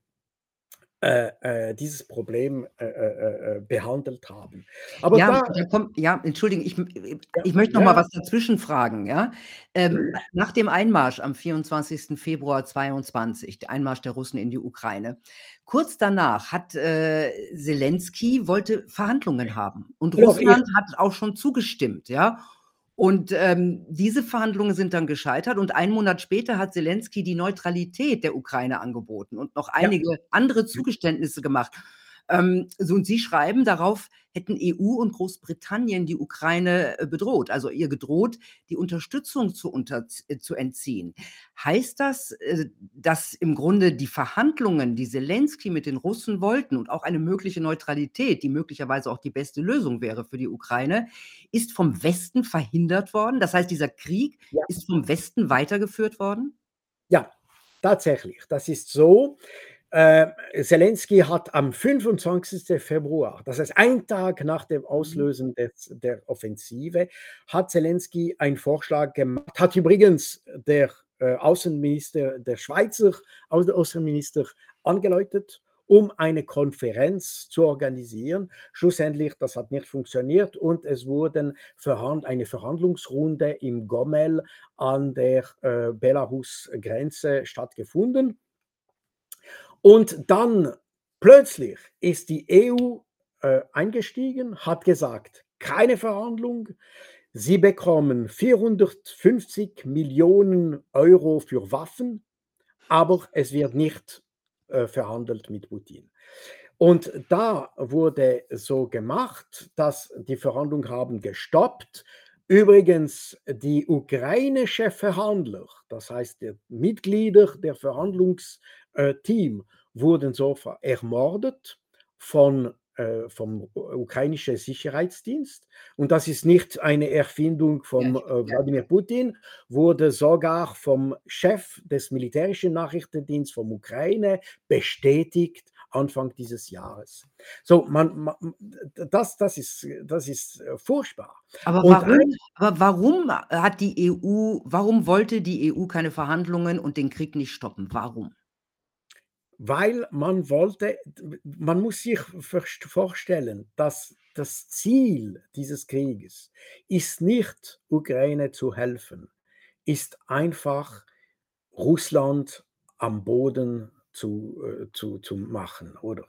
äh, äh, dieses Problem äh, äh, äh, behandelt haben. Aber ja, da, kommt, ja, entschuldigen, ich, ich möchte noch ja. mal was dazwischen fragen. Ja? Ähm, nach dem Einmarsch am 24. Februar 22, der Einmarsch der Russen in die Ukraine, kurz danach hat äh, Zelensky wollte Verhandlungen haben und Russland ja, hat auch schon zugestimmt, ja. Und ähm, diese Verhandlungen sind dann gescheitert und einen Monat später hat Zelensky die Neutralität der Ukraine angeboten und noch einige ja. andere Zugeständnisse gemacht. Ähm, so, und Sie schreiben, darauf hätten EU und Großbritannien die Ukraine äh, bedroht, also ihr gedroht, die Unterstützung zu, unter, äh, zu entziehen. Heißt das, äh, dass im Grunde die Verhandlungen, die Zelensky mit den Russen wollten und auch eine mögliche Neutralität, die möglicherweise auch die beste Lösung wäre für die Ukraine, ist vom Westen verhindert worden? Das heißt, dieser Krieg ja. ist vom Westen weitergeführt worden? Ja, tatsächlich. Das ist so. Äh, Zelensky hat am 25. Februar, das heißt ein Tag nach dem mhm. Auslösen des, der Offensive, hat Zelensky einen Vorschlag gemacht, hat übrigens der äh, Außenminister, der Schweizer Außenminister angeläutet, um eine Konferenz zu organisieren. Schlussendlich, das hat nicht funktioniert und es wurde verhand, eine Verhandlungsrunde im Gomel an der äh, Belarus-Grenze stattgefunden. Und dann plötzlich ist die EU äh, eingestiegen, hat gesagt, keine Verhandlung. Sie bekommen 450 Millionen Euro für Waffen, aber es wird nicht äh, verhandelt mit Putin. Und da wurde so gemacht, dass die Verhandlungen haben gestoppt. Übrigens, die ukrainische Verhandler, das heißt die Mitglieder der Verhandlungs Team wurden so ermordet von, äh, vom ukrainischen Sicherheitsdienst. Und das ist nicht eine Erfindung von äh, Wladimir Putin, wurde sogar vom Chef des militärischen Nachrichtendienstes von Ukraine bestätigt Anfang dieses Jahres. So, man, man das, das, ist, das ist äh, furchtbar. Aber warum, ein, aber warum hat die EU, warum wollte die EU keine Verhandlungen und den Krieg nicht stoppen? Warum? Weil man wollte, man muss sich vorstellen, dass das Ziel dieses Krieges ist nicht, Ukraine zu helfen, ist einfach Russland am Boden zu, äh, zu, zu machen, oder?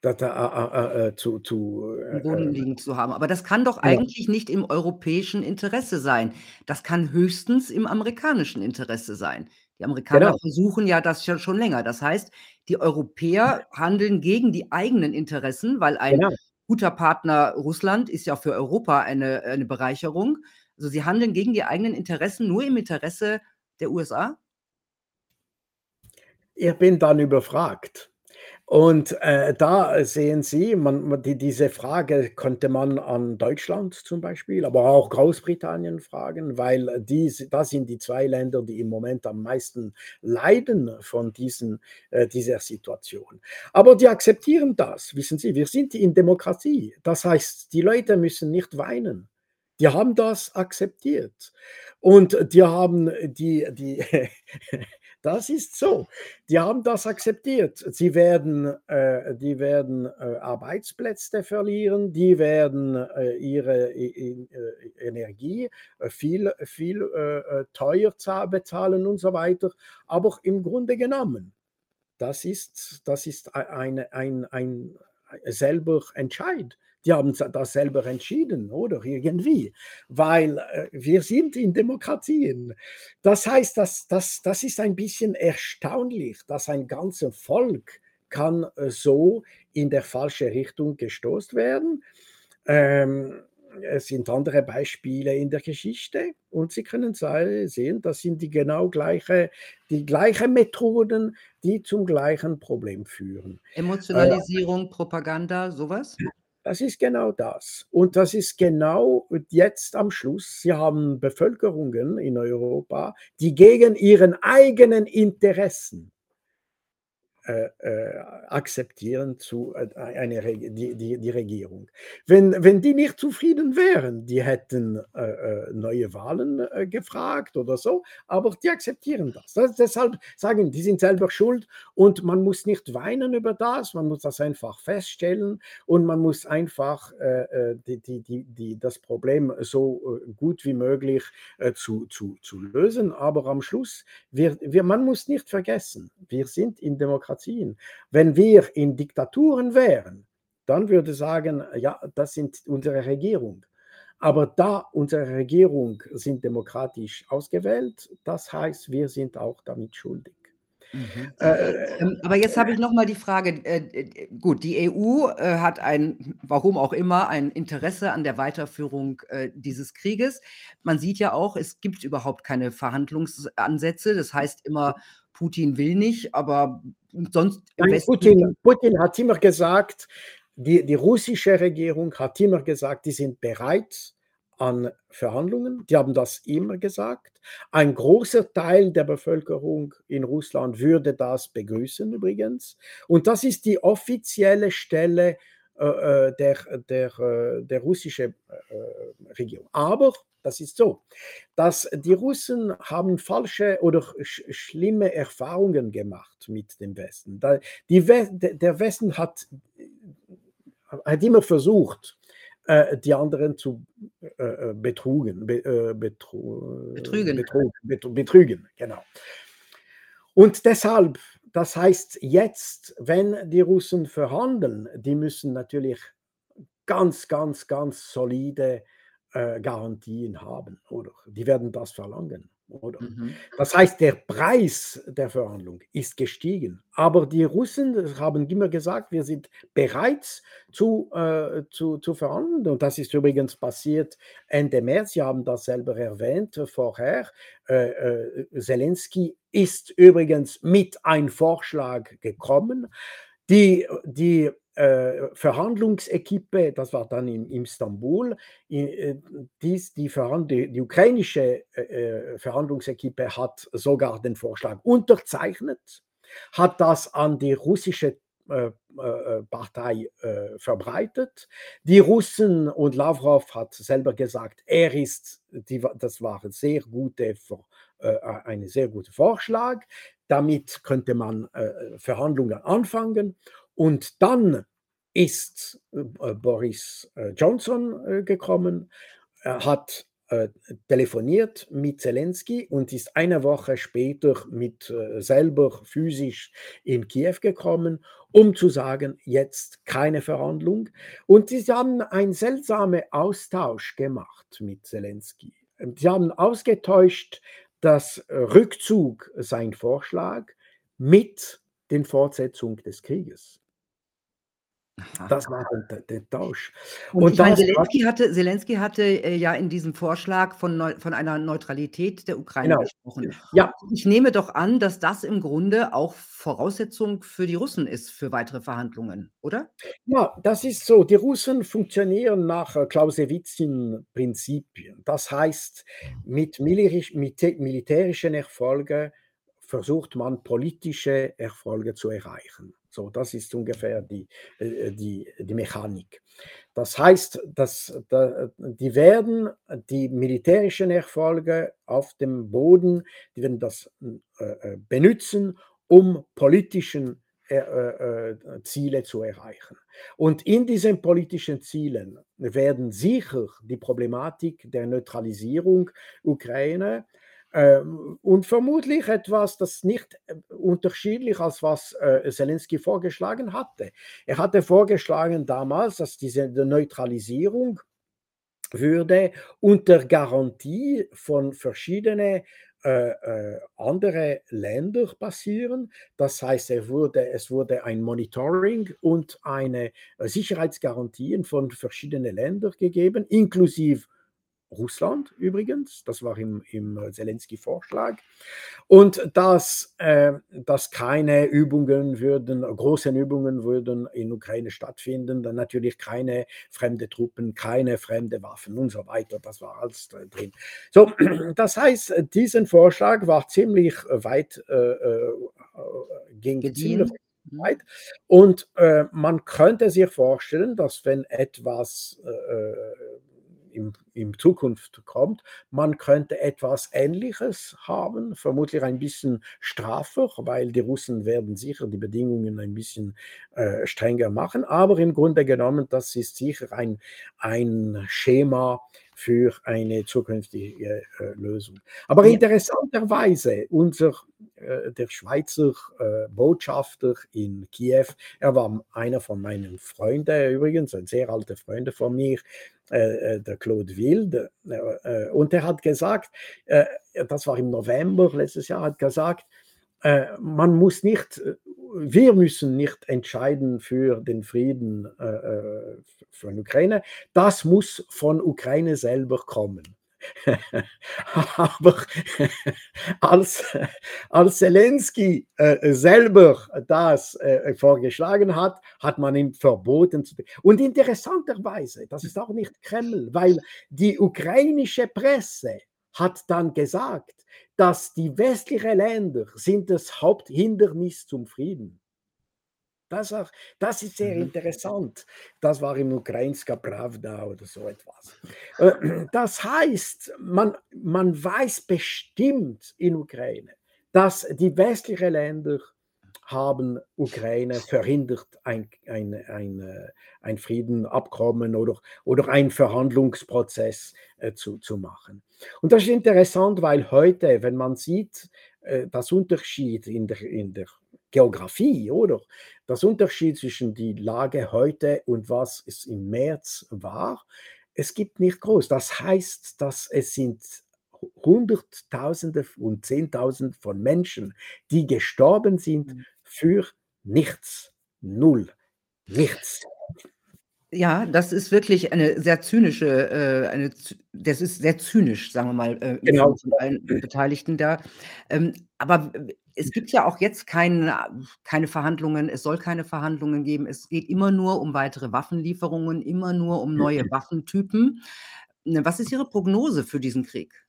Da, da, äh, äh, zu, zu, Am Boden liegen zu haben. Aber das kann doch eigentlich ja. nicht im europäischen Interesse sein. Das kann höchstens im amerikanischen Interesse sein. Die Amerikaner genau. versuchen ja das schon, schon länger. Das heißt, die Europäer handeln gegen die eigenen Interessen, weil ein genau. guter Partner Russland ist ja für Europa eine, eine Bereicherung. Also sie handeln gegen die eigenen Interessen nur im Interesse der USA? Ich bin dann überfragt. Und äh, da sehen Sie, man, die, diese Frage könnte man an Deutschland zum Beispiel, aber auch Großbritannien fragen, weil die, das sind die zwei Länder, die im Moment am meisten leiden von diesen, äh, dieser Situation. Aber die akzeptieren das, wissen Sie, wir sind in Demokratie. Das heißt, die Leute müssen nicht weinen. Die haben das akzeptiert. Und die haben die, die Das ist so. Die haben das akzeptiert. Sie werden, äh, die werden äh, Arbeitsplätze verlieren, die werden äh, ihre äh, Energie äh, viel, viel äh, teuer bezahlen und so weiter. Aber im Grunde genommen, das ist, das ist ein, ein, ein, ein selber Entscheid. Die haben das selber entschieden, oder irgendwie, weil äh, wir sind in Demokratien. Das heißt, das, das, das ist ein bisschen erstaunlich, dass ein ganzes Volk kann äh, so in der falsche Richtung gestoßt werden. Ähm, es sind andere Beispiele in der Geschichte und Sie können sehen, das sind die genau gleiche, die gleichen Methoden, die zum gleichen Problem führen. Emotionalisierung, äh, Propaganda, sowas? Das ist genau das. Und das ist genau jetzt am Schluss. Sie haben Bevölkerungen in Europa, die gegen ihren eigenen Interessen akzeptieren zu äh, eine, die, die, die Regierung. Wenn, wenn die nicht zufrieden wären, die hätten äh, äh neue Wahlen äh, gefragt oder so, aber die akzeptieren das. das. Deshalb sagen, die sind selber schuld und man muss nicht weinen über das, man muss das einfach feststellen und man muss einfach die, die, die, die, das Problem so gut wie möglich zu, zu, zu lösen. Aber am Schluss, wir, wir, man muss nicht vergessen, wir sind in Demokratie Demokratien. Wenn wir in Diktaturen wären, dann würde ich sagen, ja, das sind unsere Regierung. Aber da unsere Regierung sind demokratisch ausgewählt, das heißt, wir sind auch damit schuldig. Mhm. Äh, ähm, aber jetzt habe ich noch mal die Frage, äh, äh gut, die EU äh, hat ein, warum auch immer, ein Interesse an der Weiterführung äh, dieses Krieges. Man sieht ja auch, es gibt überhaupt keine Verhandlungsansätze. Das heißt immer, Putin will nicht, aber sonst. Nein, Putin, Putin hat immer gesagt, die, die russische Regierung hat immer gesagt, die sind bereit an Verhandlungen. Die haben das immer gesagt. Ein großer Teil der Bevölkerung in Russland würde das begrüßen übrigens. Und das ist die offizielle Stelle äh, äh der, der, äh, der russischen äh, Regierung. Aber das ist so, dass die Russen haben falsche oder sch schlimme Erfahrungen gemacht mit dem Westen. We der Westen hat, hat immer versucht, äh, die anderen zu äh, äh betrugen, be, äh, betru betrügen. Betrug, betrügen, genau. Und deshalb, das heißt jetzt, wenn die Russen verhandeln, die müssen natürlich ganz, ganz, ganz solide äh, Garantien haben, oder? Die werden das verlangen, oder? Mhm. Das heißt, der Preis der Verhandlung ist gestiegen. Aber die Russen haben immer gesagt, wir sind bereit zu, äh, zu, zu verhandeln. Und das ist übrigens passiert Ende März. Sie haben das selber erwähnt vorher. Äh, äh, Zelensky ist übrigens mit einem Vorschlag gekommen. Die, die äh, Verhandlungsequipe, das war dann in, in Istanbul, äh, dies, die, die, die, ukrainische äh, äh, Verhandlungsequipe hat sogar den Vorschlag unterzeichnet, hat das an die russische äh, äh, Partei verbreitet. Die Russen und Lavrov hat selber gesagt, er ist, die, das war sehr gute, äh, ein sehr guter Vorschlag. Damit könnte man Verhandlungen anfangen. Und dann ist äh, Boris Johnson gekommen, hat äh, telefoniert mit Zelensky und ist eine Woche später mit äh, selber physisch in Kiew gekommen, um zu sagen, jetzt keine Verhandlung. Und sie haben einen seltsamen Austausch gemacht mit Zelensky. Sie haben ausgetäuscht, dass Rückzug sein Vorschlag mit den Fortsetzung des Krieges. Das war der, der Tausch. Und, Und ich meine, Zelensky hatte, Zelensky hatte äh, ja in diesem Vorschlag von, Neu von einer Neutralität der Ukraine genau. gesprochen. Ja. Ich nehme doch an, dass das im Grunde auch Voraussetzung für die Russen ist für weitere Verhandlungen, oder? Ja, das ist so. Die Russen funktionieren nach äh, Clausewitz-Prinzipien. Das heißt, mit, mit militärischen Erfolgen versucht man politische Erfolge zu erreichen. So, das ist ungefähr die, äh, die, die Mechanik. Das heißt, dass die werden die militärischen Erfolge auf dem Boden, die werden das äh, äh, benutzen, um politischen Ziele zu erreichen. Und in diesen politischen Zielen werden sicher die Problematik der Neutralisierung Ukraine und vermutlich etwas, das nicht äh, unterschiedlich als was äh, Zelensky vorgeschlagen hatte. Er hatte vorgeschlagen damals, dass diese Neutralisierung würde unter Garantie von verschiedenen äh, äh, andere Länder passieren. Das heißt, er wurde, es wurde ein Monitoring und eine äh, Sicherheitsgarantien von verschiedenen Ländern gegeben, inklusive Russland übrigens, das war im, im Zelensky-Vorschlag, und dass, äh, dass keine Übungen würden, große Übungen würden in Ukraine stattfinden, dann natürlich keine fremde Truppen, keine fremde Waffen und so weiter, das war alles drin. So, das heißt, diesen Vorschlag war ziemlich weit äh, äh ging ziemlich mhm. weit. Und äh, man könnte sich vorstellen, dass wenn etwas äh, äh in, Zukunft kommt. Man könnte etwas Ähnliches haben, vermutlich ein bisschen straffer, weil die Russen werden sicher die Bedingungen ein bisschen äh, strenger machen. Aber im Grunde genommen, das ist sicher ein, ein Schema, für eine zukünftige äh, Lösung. Aber interessanterweise, unser, äh, der Schweizer äh, Botschafter in Kiew, er war einer von meinen Freunden übrigens, ein sehr alter Freund von mir, äh, äh, der Claude Wild, äh, und er hat gesagt, das war im November letztes Jahr, hat gesagt, man muss nicht, wir müssen nicht entscheiden für den Frieden von Ukraine, das muss von Ukraine selber kommen. Aber als, als Zelensky äh, selber das äh, vorgeschlagen hat, hat man ihm verboten. Zu Und interessanterweise, das ist auch nicht Kreml, weil die ukrainische Presse hat dann gesagt, dass die westlichen Länder sind das Haupthindernis zum Frieden. Das, auch, das ist sehr mhm. interessant. Das war im Ukrainska Pravda oder so etwas. Äh, das heißt, man, man weiß bestimmt in Ukraine, dass die westlichen Länder haben Ukraine verhindert, ein, ein, ein, äh, ein Friedenabkommen oder, oder einen Verhandlungsprozess äh, zu, zu machen. Und das ist interessant, weil heute, wenn man sieht, äh, das Unterschied in der, in der Geografie, oder? Das Unterschied zwischen die Lage heute und was es im März war, es gibt nicht groß. Das heißt, dass es sind Hunderttausende und Zehntausende von Menschen, die gestorben sind mhm. für nichts. Null. Nichts. Ja, das ist wirklich eine sehr zynische, äh, eine, das ist sehr zynisch, sagen wir mal, äh, genau. von allen Beteiligten da. Ähm, aber es gibt ja auch jetzt keine, keine Verhandlungen, es soll keine Verhandlungen geben. Es geht immer nur um weitere Waffenlieferungen, immer nur um neue Waffentypen. Ne, was ist Ihre Prognose für diesen Krieg?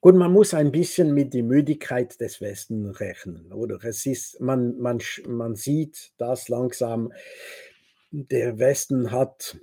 Gut, man muss ein bisschen mit die Müdigkeit des Westen rechnen, oder? Es ist man man man sieht, dass langsam der Westen hat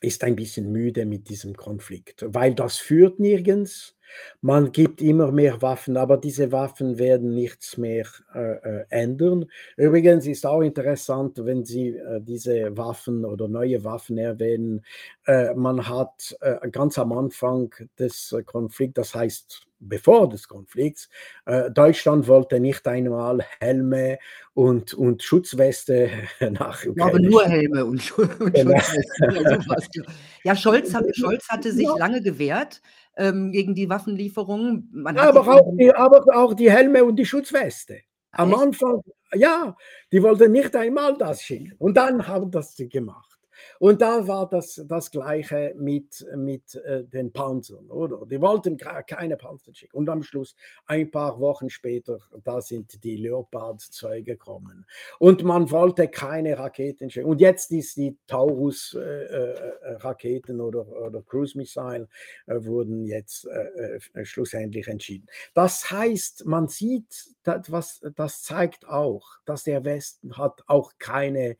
ist ein bisschen müde mit diesem Konflikt, weil das führt nirgends. Man gibt immer mehr Waffen, aber diese Waffen werden nichts mehr äh, äh, ändern. Übrigens ist auch interessant, wenn Sie äh, diese Waffen oder neue Waffen erwähnen. Äh, man hat äh, ganz am Anfang des Konflikts, das heißt bevor des Konflikts. Äh, Deutschland wollte nicht einmal Helme und, und Schutzweste nach Ukraine. Aber nur Helme und, Schu und genau. Schutzweste. ja, Scholz, hat, Scholz hatte sich ja. lange gewehrt ähm, gegen die Waffenlieferungen. Ja, aber, auch die, aber auch die Helme und die Schutzweste. Am? Anfang, ja, die wollten nicht einmal das schicken. Und dann haben das sie gemacht. Und da war das das Gleiche mit, mit äh, den Panzern, oder? Die wollten keine Panzer schicken. Und am Schluss, ein paar Wochen später, da sind die Leopard 2 gekommen. Und man wollte keine Raketen schicken. Und jetzt ist die Taurus-Raketen äh, äh, oder, oder Cruise Missile äh, wurden jetzt äh, äh, schlussendlich entschieden. Das heißt, man sieht, das, was, das zeigt auch, dass der Westen hat auch keine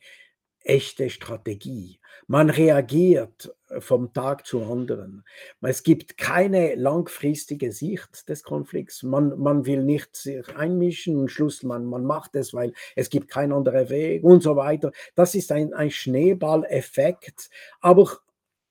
echte Strategie. Man reagiert äh, vom Tag zu anderen. Es gibt keine langfristige Sicht des Konflikts. Man, man will nicht sich einmischen und Schluss, man, man macht es, weil es gibt keinen anderen Weg und so weiter. Das ist ein, ein Schneeballeffekt. Aber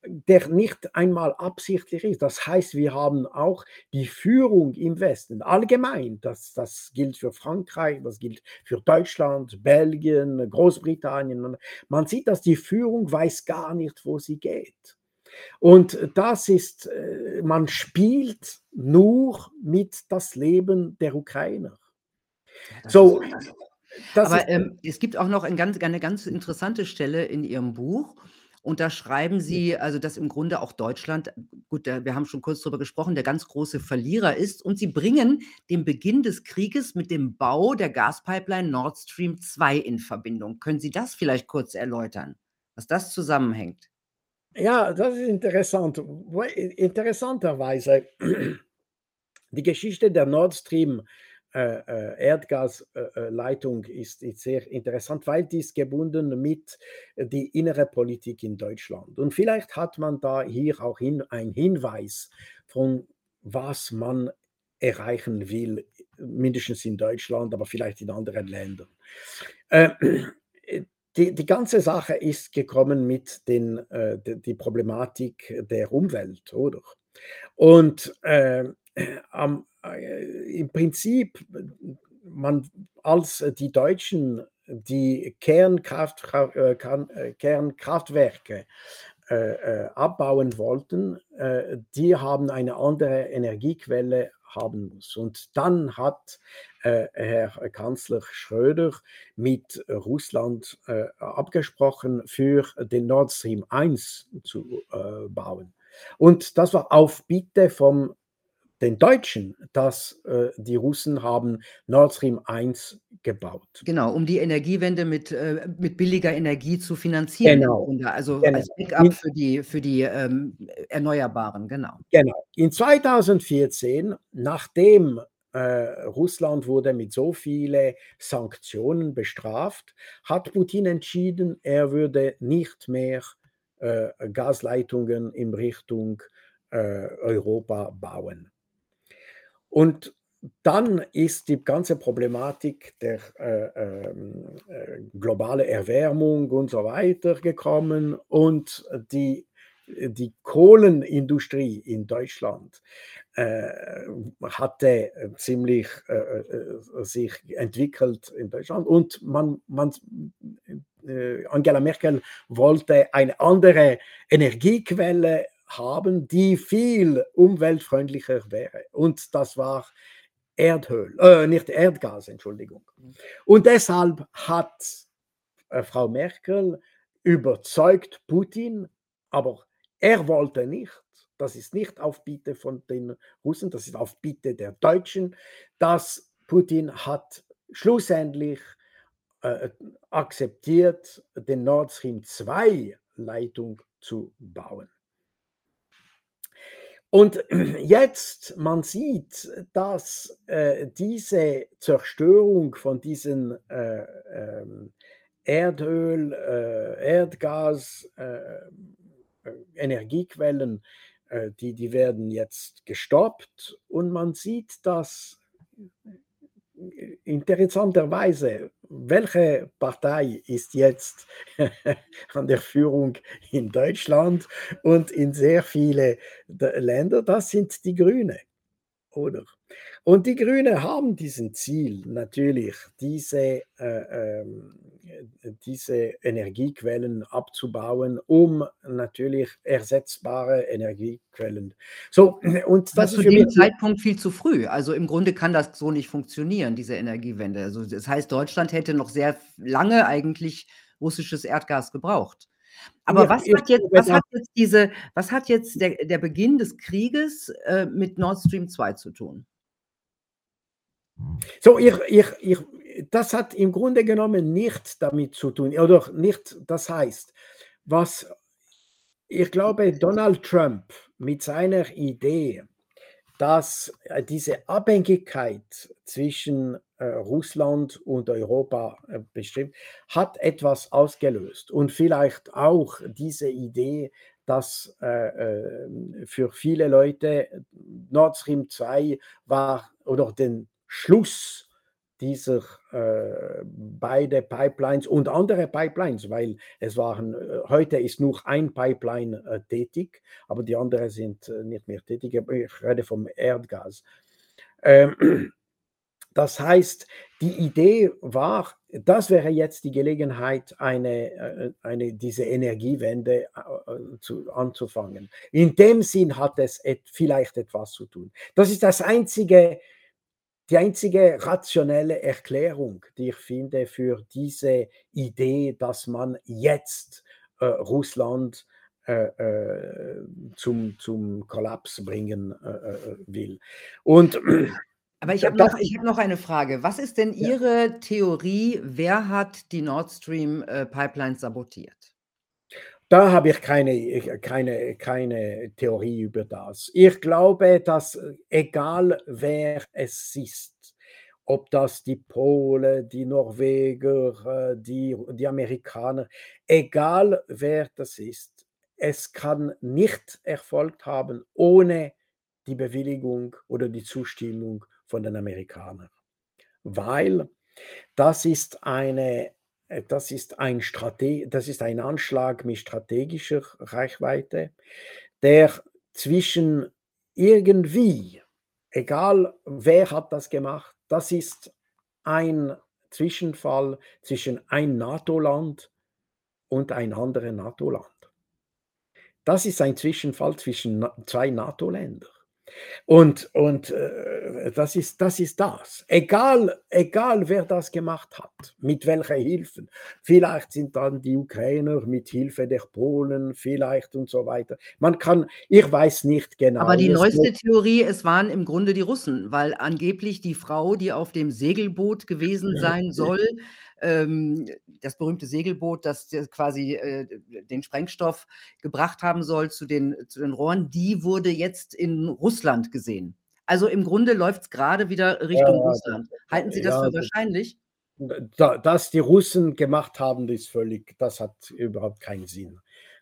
der nicht einmal absichtlich ist. Das heißt, wir haben auch die Führung im Westen allgemein. Das, das gilt für Frankreich, das gilt für Deutschland, Belgien, Großbritannien. Man sieht, dass die Führung weiß gar nicht, wo sie geht. Und das ist, äh, man spielt nur mit das Leben der Ukrainer. Ja, so, aber ähm, es gibt auch noch ein ganz, eine ganz interessante Stelle in Ihrem Buch. Und da schreiben Sie, also dass im Grunde auch Deutschland, gut, wir haben schon kurz darüber gesprochen, der ganz große Verlierer ist. Und Sie bringen den Beginn des Krieges mit dem Bau der Gaspipeline Nord Stream 2 in Verbindung. Können Sie das vielleicht kurz erläutern, was das zusammenhängt? Ja, das ist interessant. Interessanterweise, die Geschichte der Nord Stream äh, äh, Erdgasleitung ist, ist, sehr interessant, weil die ist gebunden mit die innere Politik in Deutschland. Und vielleicht hat man da hier auch hin, einen Hinweis von was man erreichen will, mindestens in Deutschland, aber vielleicht in anderen Ländern. Äh, die, die ganze Sache ist gekommen mit den, äh, die, die, Problematik der Umwelt, oder? Und äh, am, äh, im Prinzip, man, als die Deutschen die Kernkraft, äh, äh, Kernkraftwerke äh, abbauen wollten, äh, die haben eine andere Energiequelle haben muss. Und dann hat äh, Herr Kanzler Schröder mit Russland äh, abgesprochen, für den Nord Stream 1 zu äh, bauen. Und das war auf Bitte vom den Deutschen, dass äh, die Russen haben Nord Stream 1 gebaut. Genau, um die Energiewende mit, äh, mit billiger Energie zu finanzieren. Genau. Also genau. als Backup für die, für die ähm, Erneuerbaren, genau. Genau. In 2014, nachdem äh, Russland wurde mit so vielen Sanktionen bestraft, hat Putin entschieden, er würde nicht mehr äh, Gasleitungen in Richtung äh, Europa bauen. Und dann ist die ganze Problematik der äh, ähm, äh, globale Erwärmung und so weiter gekommen und die, die Kohlenindustrie in Deutschland äh, hatte ziemlich äh, äh, sich entwickelt in Deutschland. Und man, man äh, Angela Merkel wollte eine andere Energiequelle haben, die viel umweltfreundlicher wäre. Und das war Erdöl, äh, nicht Erdgas, Entschuldigung. Mhm. Und deshalb hat äh, Frau Merkel überzeugt Putin, aber er wollte nicht, das ist nicht auf Bitte von den Russen, das ist auf Bitte der Deutschen, dass Putin hat schlussendlich äh, akzeptiert, den Nord Stream 2 Leitung zu bauen. Und jetzt, man sieht, dass äh, diese Zerstörung von diesen äh, ähm, Erdöl, äh, Erdgas, äh, äh, Energiequellen, äh, die, die werden jetzt gestoppt. Und man sieht, dass interessanterweise, welche Partei ist jetzt an der Führung in Deutschland und in sehr viele Länder? Das sind die Grüne, oder? Und die Grünen haben diesen Ziel natürlich, diese, äh, ähm, diese Energiequellen abzubauen, um natürlich ersetzbare Energiequellen. So, und das, das ist zu dem Zeitpunkt viel zu früh. Also im Grunde kann das so nicht funktionieren, diese Energiewende. Also das heißt, Deutschland hätte noch sehr lange eigentlich russisches Erdgas gebraucht. Aber ja, was, hat jetzt, was hat jetzt diese, was hat jetzt der, der Beginn des Krieges äh, mit Nord Stream 2 zu tun? So, ich, ich, ich, das hat im Grunde genommen nichts damit zu tun, oder nicht, das heißt, was ich glaube, Donald Trump mit seiner Idee, dass äh, diese Abhängigkeit zwischen äh, Russland und Europa äh, bestimmt, hat etwas ausgelöst. Und vielleicht auch diese Idee, dass äh, äh für viele Leute Nord Stream 2 war oder den Schluss dieser äh, beide Pipelines und andere Pipelines, weil es waren, äh, heute ist nur ein Pipeline äh, tätig, aber die anderen sind äh, nicht mehr tätig. Ich rede vom Erdgas. Ähm, das heißt, die Idee war, das wäre jetzt die Gelegenheit, eine, äh, eine, diese Energiewende äh, zu, anzufangen. In dem Sinn hat es et, vielleicht etwas zu tun. Das ist das einzige die einzige rationelle Erklärung, die ich finde für diese Idee, dass man jetzt äh, Russland äh, äh, zum, zum Kollaps bringen äh, äh, will. Und aber ich habe noch, hab noch eine Frage. Was ist denn Ihre ja. Theorie, wer hat die Nord Stream äh, Pipeline sabotiert? Da habe ich keine, keine, keine Theorie über das. Ich glaube, dass egal wer es ist, ob das die Polen, die Norweger, die, die Amerikaner, egal wer das ist, es kann nicht erfolgt haben ohne die Bewilligung oder die Zustimmung von den Amerikanern. Weil das ist eine äh, das ist ein, Strate das ist ein Anschlag mit strategischer Reichweite, der zwischen irgendwie, egal wer hat das gemacht, das ist ein Zwischenfall zwischen ein NATO-Land und ein anderes NATO-Land. Das ist ein Zwischenfall zwischen zwei NATO-Ländern. Und, und äh, das, ist, das ist das. Egal, egal, wer das gemacht hat, mit welchen Hilfen. Vielleicht sind dann die Ukrainer mit Hilfe der Polen, vielleicht und so weiter. Man kann, ich weiß nicht genau. Aber die neueste Theorie, es waren im Grunde die Russen, weil angeblich die Frau, die auf dem Segelboot gewesen sein soll, ähm, das berühmte Segelboot, das quasi äh, den Sprengstoff gebracht haben soll zu den, zu den Rohren, die wurde jetzt in Russland gesehen. Also im Grunde läuft es gerade wieder Richtung ja, Russland. Halten Sie das ja, für wahrscheinlich? Da, dass die Russen gemacht haben, ist völlig, das hat überhaupt keinen Sinn.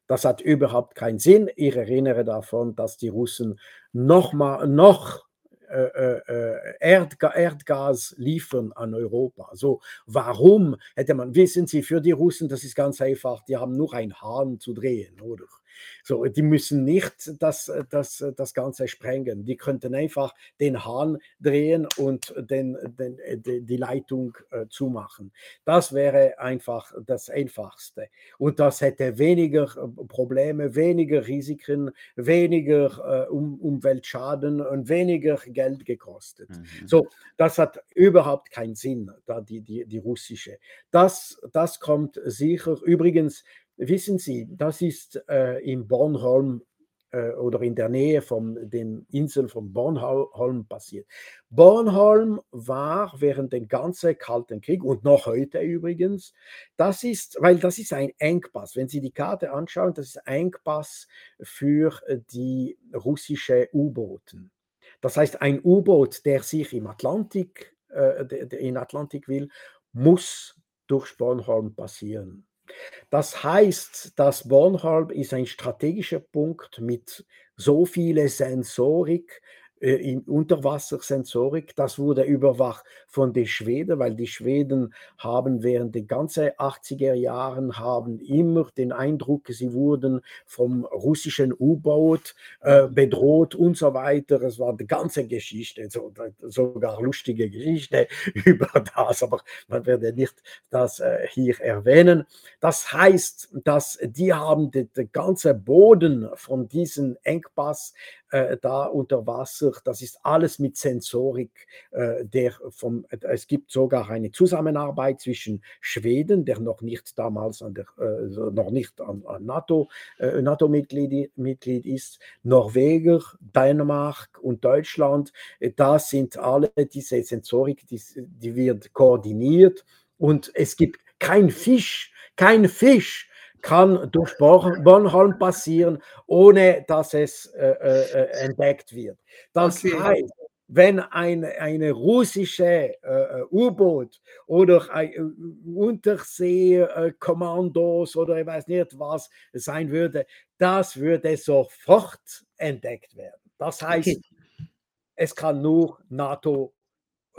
Das hat überhaupt keinen Sinn. Ich erinnere davon, dass die Russen noch mal, noch Erdga Erdgas liefern an Europa. So, warum hätte man, wissen Sie, für die Russen, das ist ganz einfach, die haben nur einen Hahn zu drehen, oder? So, die müssen nicht das, das, das Ganze sprengen. Die könnten einfach den Hahn drehen und den, den, die Leitung äh, zumachen. Das wäre einfach das Einfachste. Und das hätte weniger äh, Probleme, weniger Risiken, weniger äh, um, Umweltschaden und weniger Geld gekostet. Mhm. So, das hat überhaupt keinen Sinn, da die, die, die russische. Das, das kommt sicher. Übrigens, Wissen Sie, das ist äh, in Bornholm äh, oder in der Nähe von den Inseln von Bornholm passiert. Bornholm war während dem ganzen Kalten Krieg und noch heute übrigens, das ist, weil das ist ein Engpass. Wenn Sie die Karte anschauen, das ist ein Engpass für die russische U-Booten. Das heißt, ein U-Boot, der sich im Atlantik, äh, in Atlantik will, muss durch Bornholm passieren. Das heißt, dass Bornholm ist ein strategischer Punkt mit so viele Sensorik, äh, in Unterwassersensorik. Das wurde überwacht von den Schweden, weil die Schweden haben während der ganzen 80er Jahren haben immer den Eindruck, sie wurden vom russischen U-Boot äh, bedroht und so weiter. Es war die ganze Geschichte, so, sogar lustige Geschichte über das, aber man werde nicht das äh, hier erwähnen. Das heißt, dass die haben den, den ganzen Boden von diesem Engpass äh, da unter Wasser. Das ist alles mit Sensorik. Äh, der vom, es gibt sogar eine Zusammenarbeit zwischen Schweden, der noch nicht damals an der, äh, noch nicht an, an NATO, äh, NATO-Mitglied Mitglied ist, Norweger, Dänemark und Deutschland. Äh, da sind alle diese Sensorik, die, die wird koordiniert und es gibt kein Fisch, kein Fisch, kann durch Bornholm passieren, ohne dass es äh, äh, entdeckt wird. Das okay. heißt, wenn ein, eine russische äh, U-Boot oder ein, äh, Unterseekommandos oder ich weiß nicht was sein würde, das würde sofort entdeckt werden. Das heißt, okay. es kann nur NATO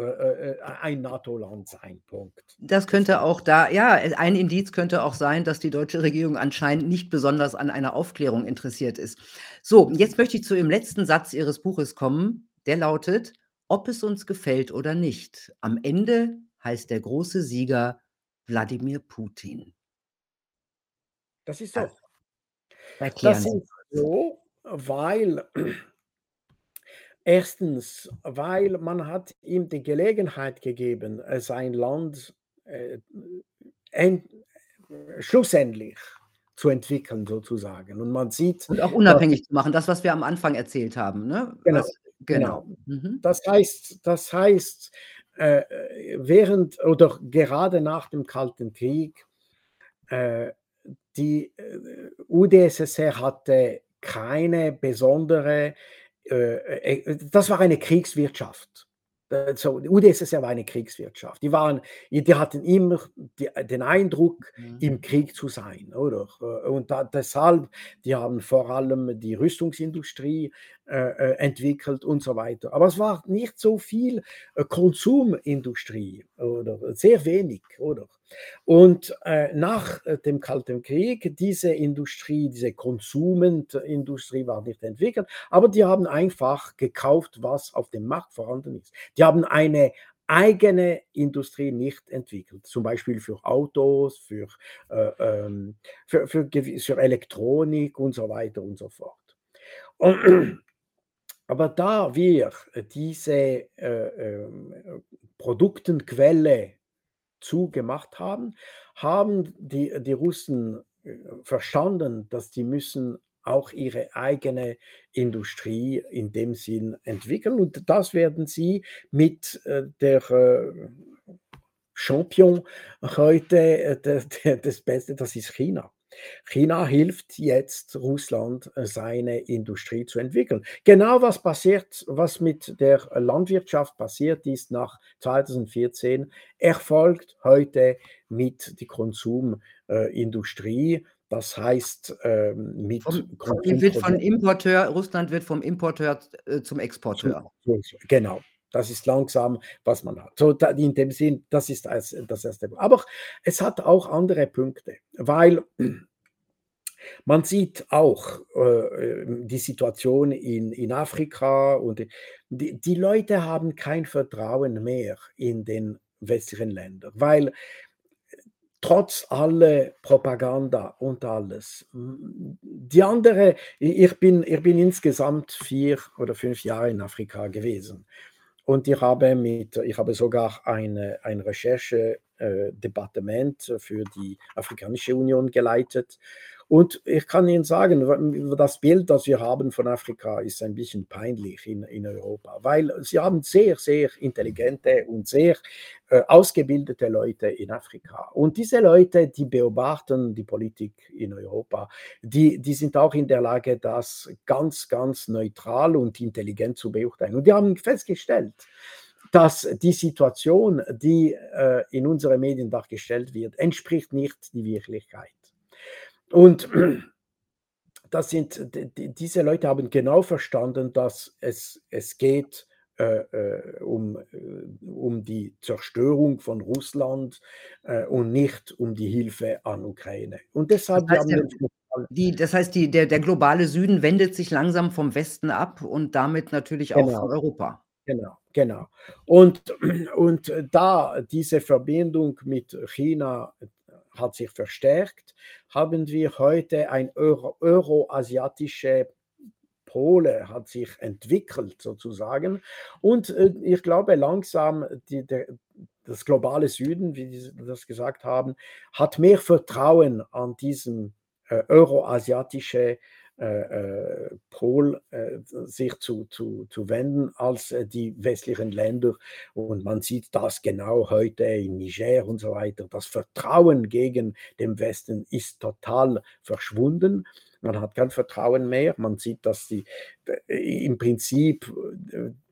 äh, äh, äh, ein NATO-Land sein. Punkt. Das könnte auch da, ja, ein Indiz könnte auch sein, dass die deutsche Regierung anscheinend nicht besonders an einer Aufklärung interessiert ist. So, jetzt möchte ich zu dem letzten Satz Ihres Buches kommen. Der lautet, ob es uns gefällt oder nicht. Am Ende heißt der große Sieger Wladimir Putin. Das ist so. Erklären das ist so, weil Erstens, weil man hat ihm die Gelegenheit gegeben, äh, sein Land äh, end, schlussendlich zu entwickeln, sozusagen. Und man sieht. Und auch unabhängig dass, zu machen, das, was wir am Anfang erzählt haben. Ne? Genau. Was, genau. genau. Mhm. Das heißt, das heißt äh, während oder gerade nach dem Kalten Krieg, äh, die äh, UdSSR hatte keine besondere das war eine Kriegswirtschaft. Äh, so, die UdSSR war eine Kriegswirtschaft. Die, waren, die hatten immer die, den Eindruck, mhm. im Krieg zu sein, oder? Und da, deshalb, die haben vor allem die Rüstungsindustrie äh, entwickelt und so weiter. Aber es war nicht so viel Konsumindustrie, oder? Sehr wenig, oder? Und äh, nach äh, dem Kalten Krieg, diese Industrie, diese Konsumentindustrie war nicht entwickelt, aber die haben einfach gekauft, was auf dem Markt vorhanden ist. Die haben eine eigene Industrie nicht entwickelt, zum Beispiel für Autos, für, äh, ähm, für, für, für, Elektronik und so weiter und so fort. Und, aber da wir diese äh, äh, Produktenquelle zugemacht haben, haben die, die Russen äh, verstanden, dass die müssen auch ihre eigene Industrie in dem Sinn entwickeln. Und das werden sie mit äh, der äh, Champion heute, das Beste, das ist China. China hilft jetzt Russland, äh, seine Industrie zu entwickeln. Genau was passiert, was mit der Landwirtschaft passiert ist nach 2014, erfolgt heute mit der Konsumindustrie. Das heißt, ähm, mit vom, wird von Importeur, Russland wird vom Importeur äh, zum Exporteur. Genau. Das ist langsam, was man hat. So in dem Sinn, das ist das, erste. Aber es hat auch andere Punkte, weil man sieht auch äh, die Situation in, in Afrika und die, die Leute haben kein Vertrauen mehr in den westlichen Ländern, weil trotz aller Propaganda und alles. Die andere, ich bin, ich bin insgesamt vier oder fünf Jahre in Afrika gewesen. Und ich habe, mit, ich habe sogar eine, ein Recherchedepartement für die Afrikanische Union geleitet. Und ich kann Ihnen sagen, das Bild, das wir haben von Afrika, ist ein bisschen peinlich in, in Europa, weil Sie haben sehr, sehr intelligente und sehr äh, ausgebildete Leute in Afrika. Und diese Leute, die beobachten die Politik in Europa, die, die sind auch in der Lage, das ganz, ganz neutral und intelligent zu beurteilen. Und die haben festgestellt, dass die Situation, die äh, in unseren Medien dargestellt wird, entspricht nicht die Wirklichkeit. Und das sind, diese Leute haben genau verstanden, dass es, es geht äh, äh um, äh, um die Zerstörung von Russland äh, und nicht um die Hilfe an Ukraine. Und deshalb das heißt, der, die, das heißt die, der, der globale Süden wendet sich langsam vom Westen ab und damit natürlich auch genau. von Europa. Genau, genau. Und, und da diese Verbindung mit China hat sich verstärkt, haben wir heute ein Euro, Pole hat sich entwickelt sozusagen. Und äh, ich glaube langsam, die, der, das globale Süden, wie Sie das gesagt haben, hat mehr Vertrauen an diesem äh, euroasiatische Pol äh, sich zu, zu, zu wenden als die westlichen Länder. Und man sieht das genau heute in Niger und so weiter. Das Vertrauen gegen den Westen ist total verschwunden. Man hat kein Vertrauen mehr. Man sieht, dass die im Prinzip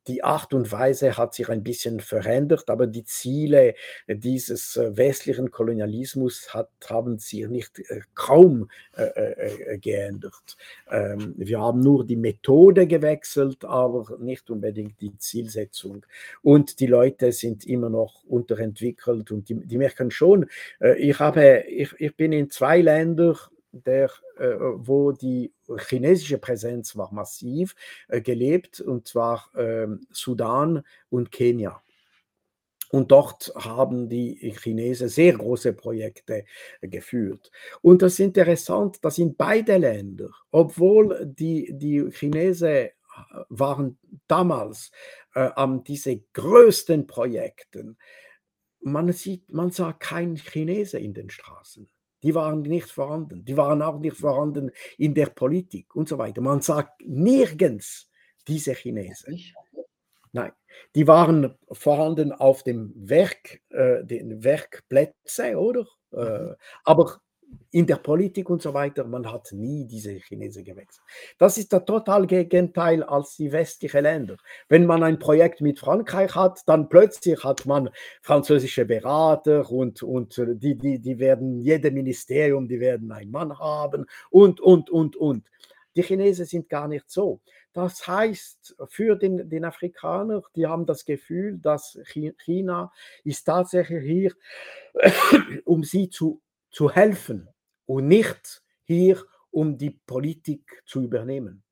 die Art und Weise hat sich ein bisschen verändert, aber die Ziele dieses äh, westlichen Kolonialismus hat, haben sich nicht äh, kaum äh, äh, geändert. Ähm, wir haben nur die Methode gewechselt, aber nicht unbedingt die Zielsetzung. Und die Leute sind immer noch unterentwickelt und die, die merken schon, äh, ich, habe, ich, ich bin in zwei Ländern der, äh, wo die chinesische Präsenz war massiv äh, gelebt, und zwar äh, Sudan und Kenia. Und dort haben die Chinesen sehr große Projekte geführt. Und das ist interessant, dass in beide Länder, obwohl die, die Chinesen äh, waren damals äh, an diese größten Projekten, man, sieht, man sah kein Chinese in den Straßen. Die waren nicht vorhanden. Die waren auch nicht vorhanden in der Politik und so weiter. Man sagt nirgends diese Chinesen. Nein, die waren vorhanden auf dem Werk, äh, den Werkplätzen, oder? Äh, aber in der Politik und so weiter, man hat nie diese Chinesen gewechselt. Das ist der total Gegenteil als die westlichen Länder. Wenn man ein Projekt mit Frankreich hat, dann plötzlich hat man französische Berater und, und die, die, die werden, jede Ministerium, die werden einen Mann haben und, und, und, und. Die Chinesen sind gar nicht so. Das heißt, für den, den Afrikaner, die haben das Gefühl, dass China ist tatsächlich hier, um sie zu zu helfen und nicht hier, um die Politik zu übernehmen.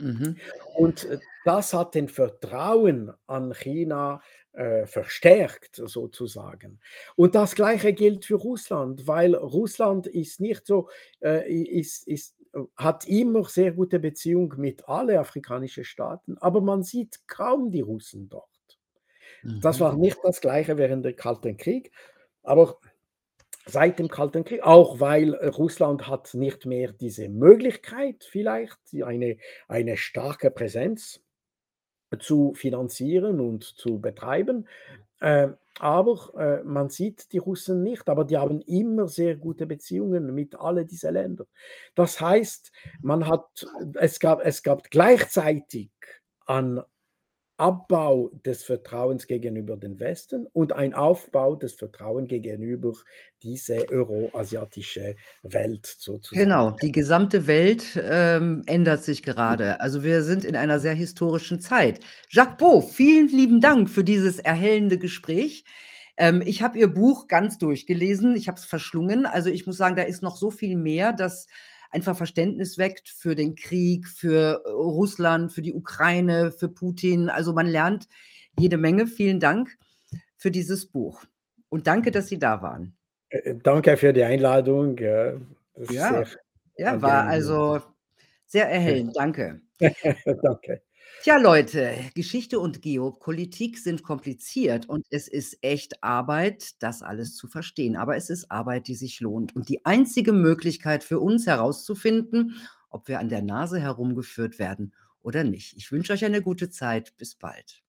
Mhm. Und äh, das hat den Vertrauen an China äh, verstärkt, sozusagen. Und das Gleiche gilt für Russland, weil Russland ist nicht so, äh, ist, ist, hat immer sehr gute Beziehungen mit allen afrikanischen Staaten, aber man sieht kaum die Russen dort. Mhm. Das war nicht das Gleiche während des Kalten Krieg, aber seit dem Kalten Krieg, auch weil äh, Russland hat nicht mehr diese Möglichkeit vielleicht, eine, eine starke Präsenz zu finanzieren und zu betreiben. Äh, aber äh, man sieht die Russen nicht, aber die haben immer sehr gute Beziehungen mit all diesen Ländern. Das heißt, man hat, es gab, es gab gleichzeitig an Abbau des Vertrauens gegenüber dem Westen und ein Aufbau des Vertrauens gegenüber diese euroasiatische Welt sozusagen. Genau, die gesamte Welt ähm, ändert sich gerade. Also wir sind in einer sehr historischen Zeit. Jacques Beau, vielen lieben Dank für dieses erhellende Gespräch. Ähm, ich habe Ihr Buch ganz durchgelesen, ich habe es verschlungen. Also ich muss sagen, da ist noch so viel mehr, dass einfach Verständnis weckt für den Krieg, für äh, Russland, für die Ukraine, für Putin. Also man lernt jede Menge. Vielen Dank für dieses Buch. Und danke, dass Sie da waren. Äh, äh, danke für die Einladung. Ja, ja war also sehr erhellend. Danke. danke. Tja, Leute, Geschichte und Geopolitik sind kompliziert und es ist echt Arbeit, das alles zu verstehen. Aber es ist Arbeit, die sich lohnt und die einzige Möglichkeit für uns herauszufinden, ob wir an der Nase herumgeführt werden oder nicht. Ich wünsche euch eine gute Zeit. Bis bald.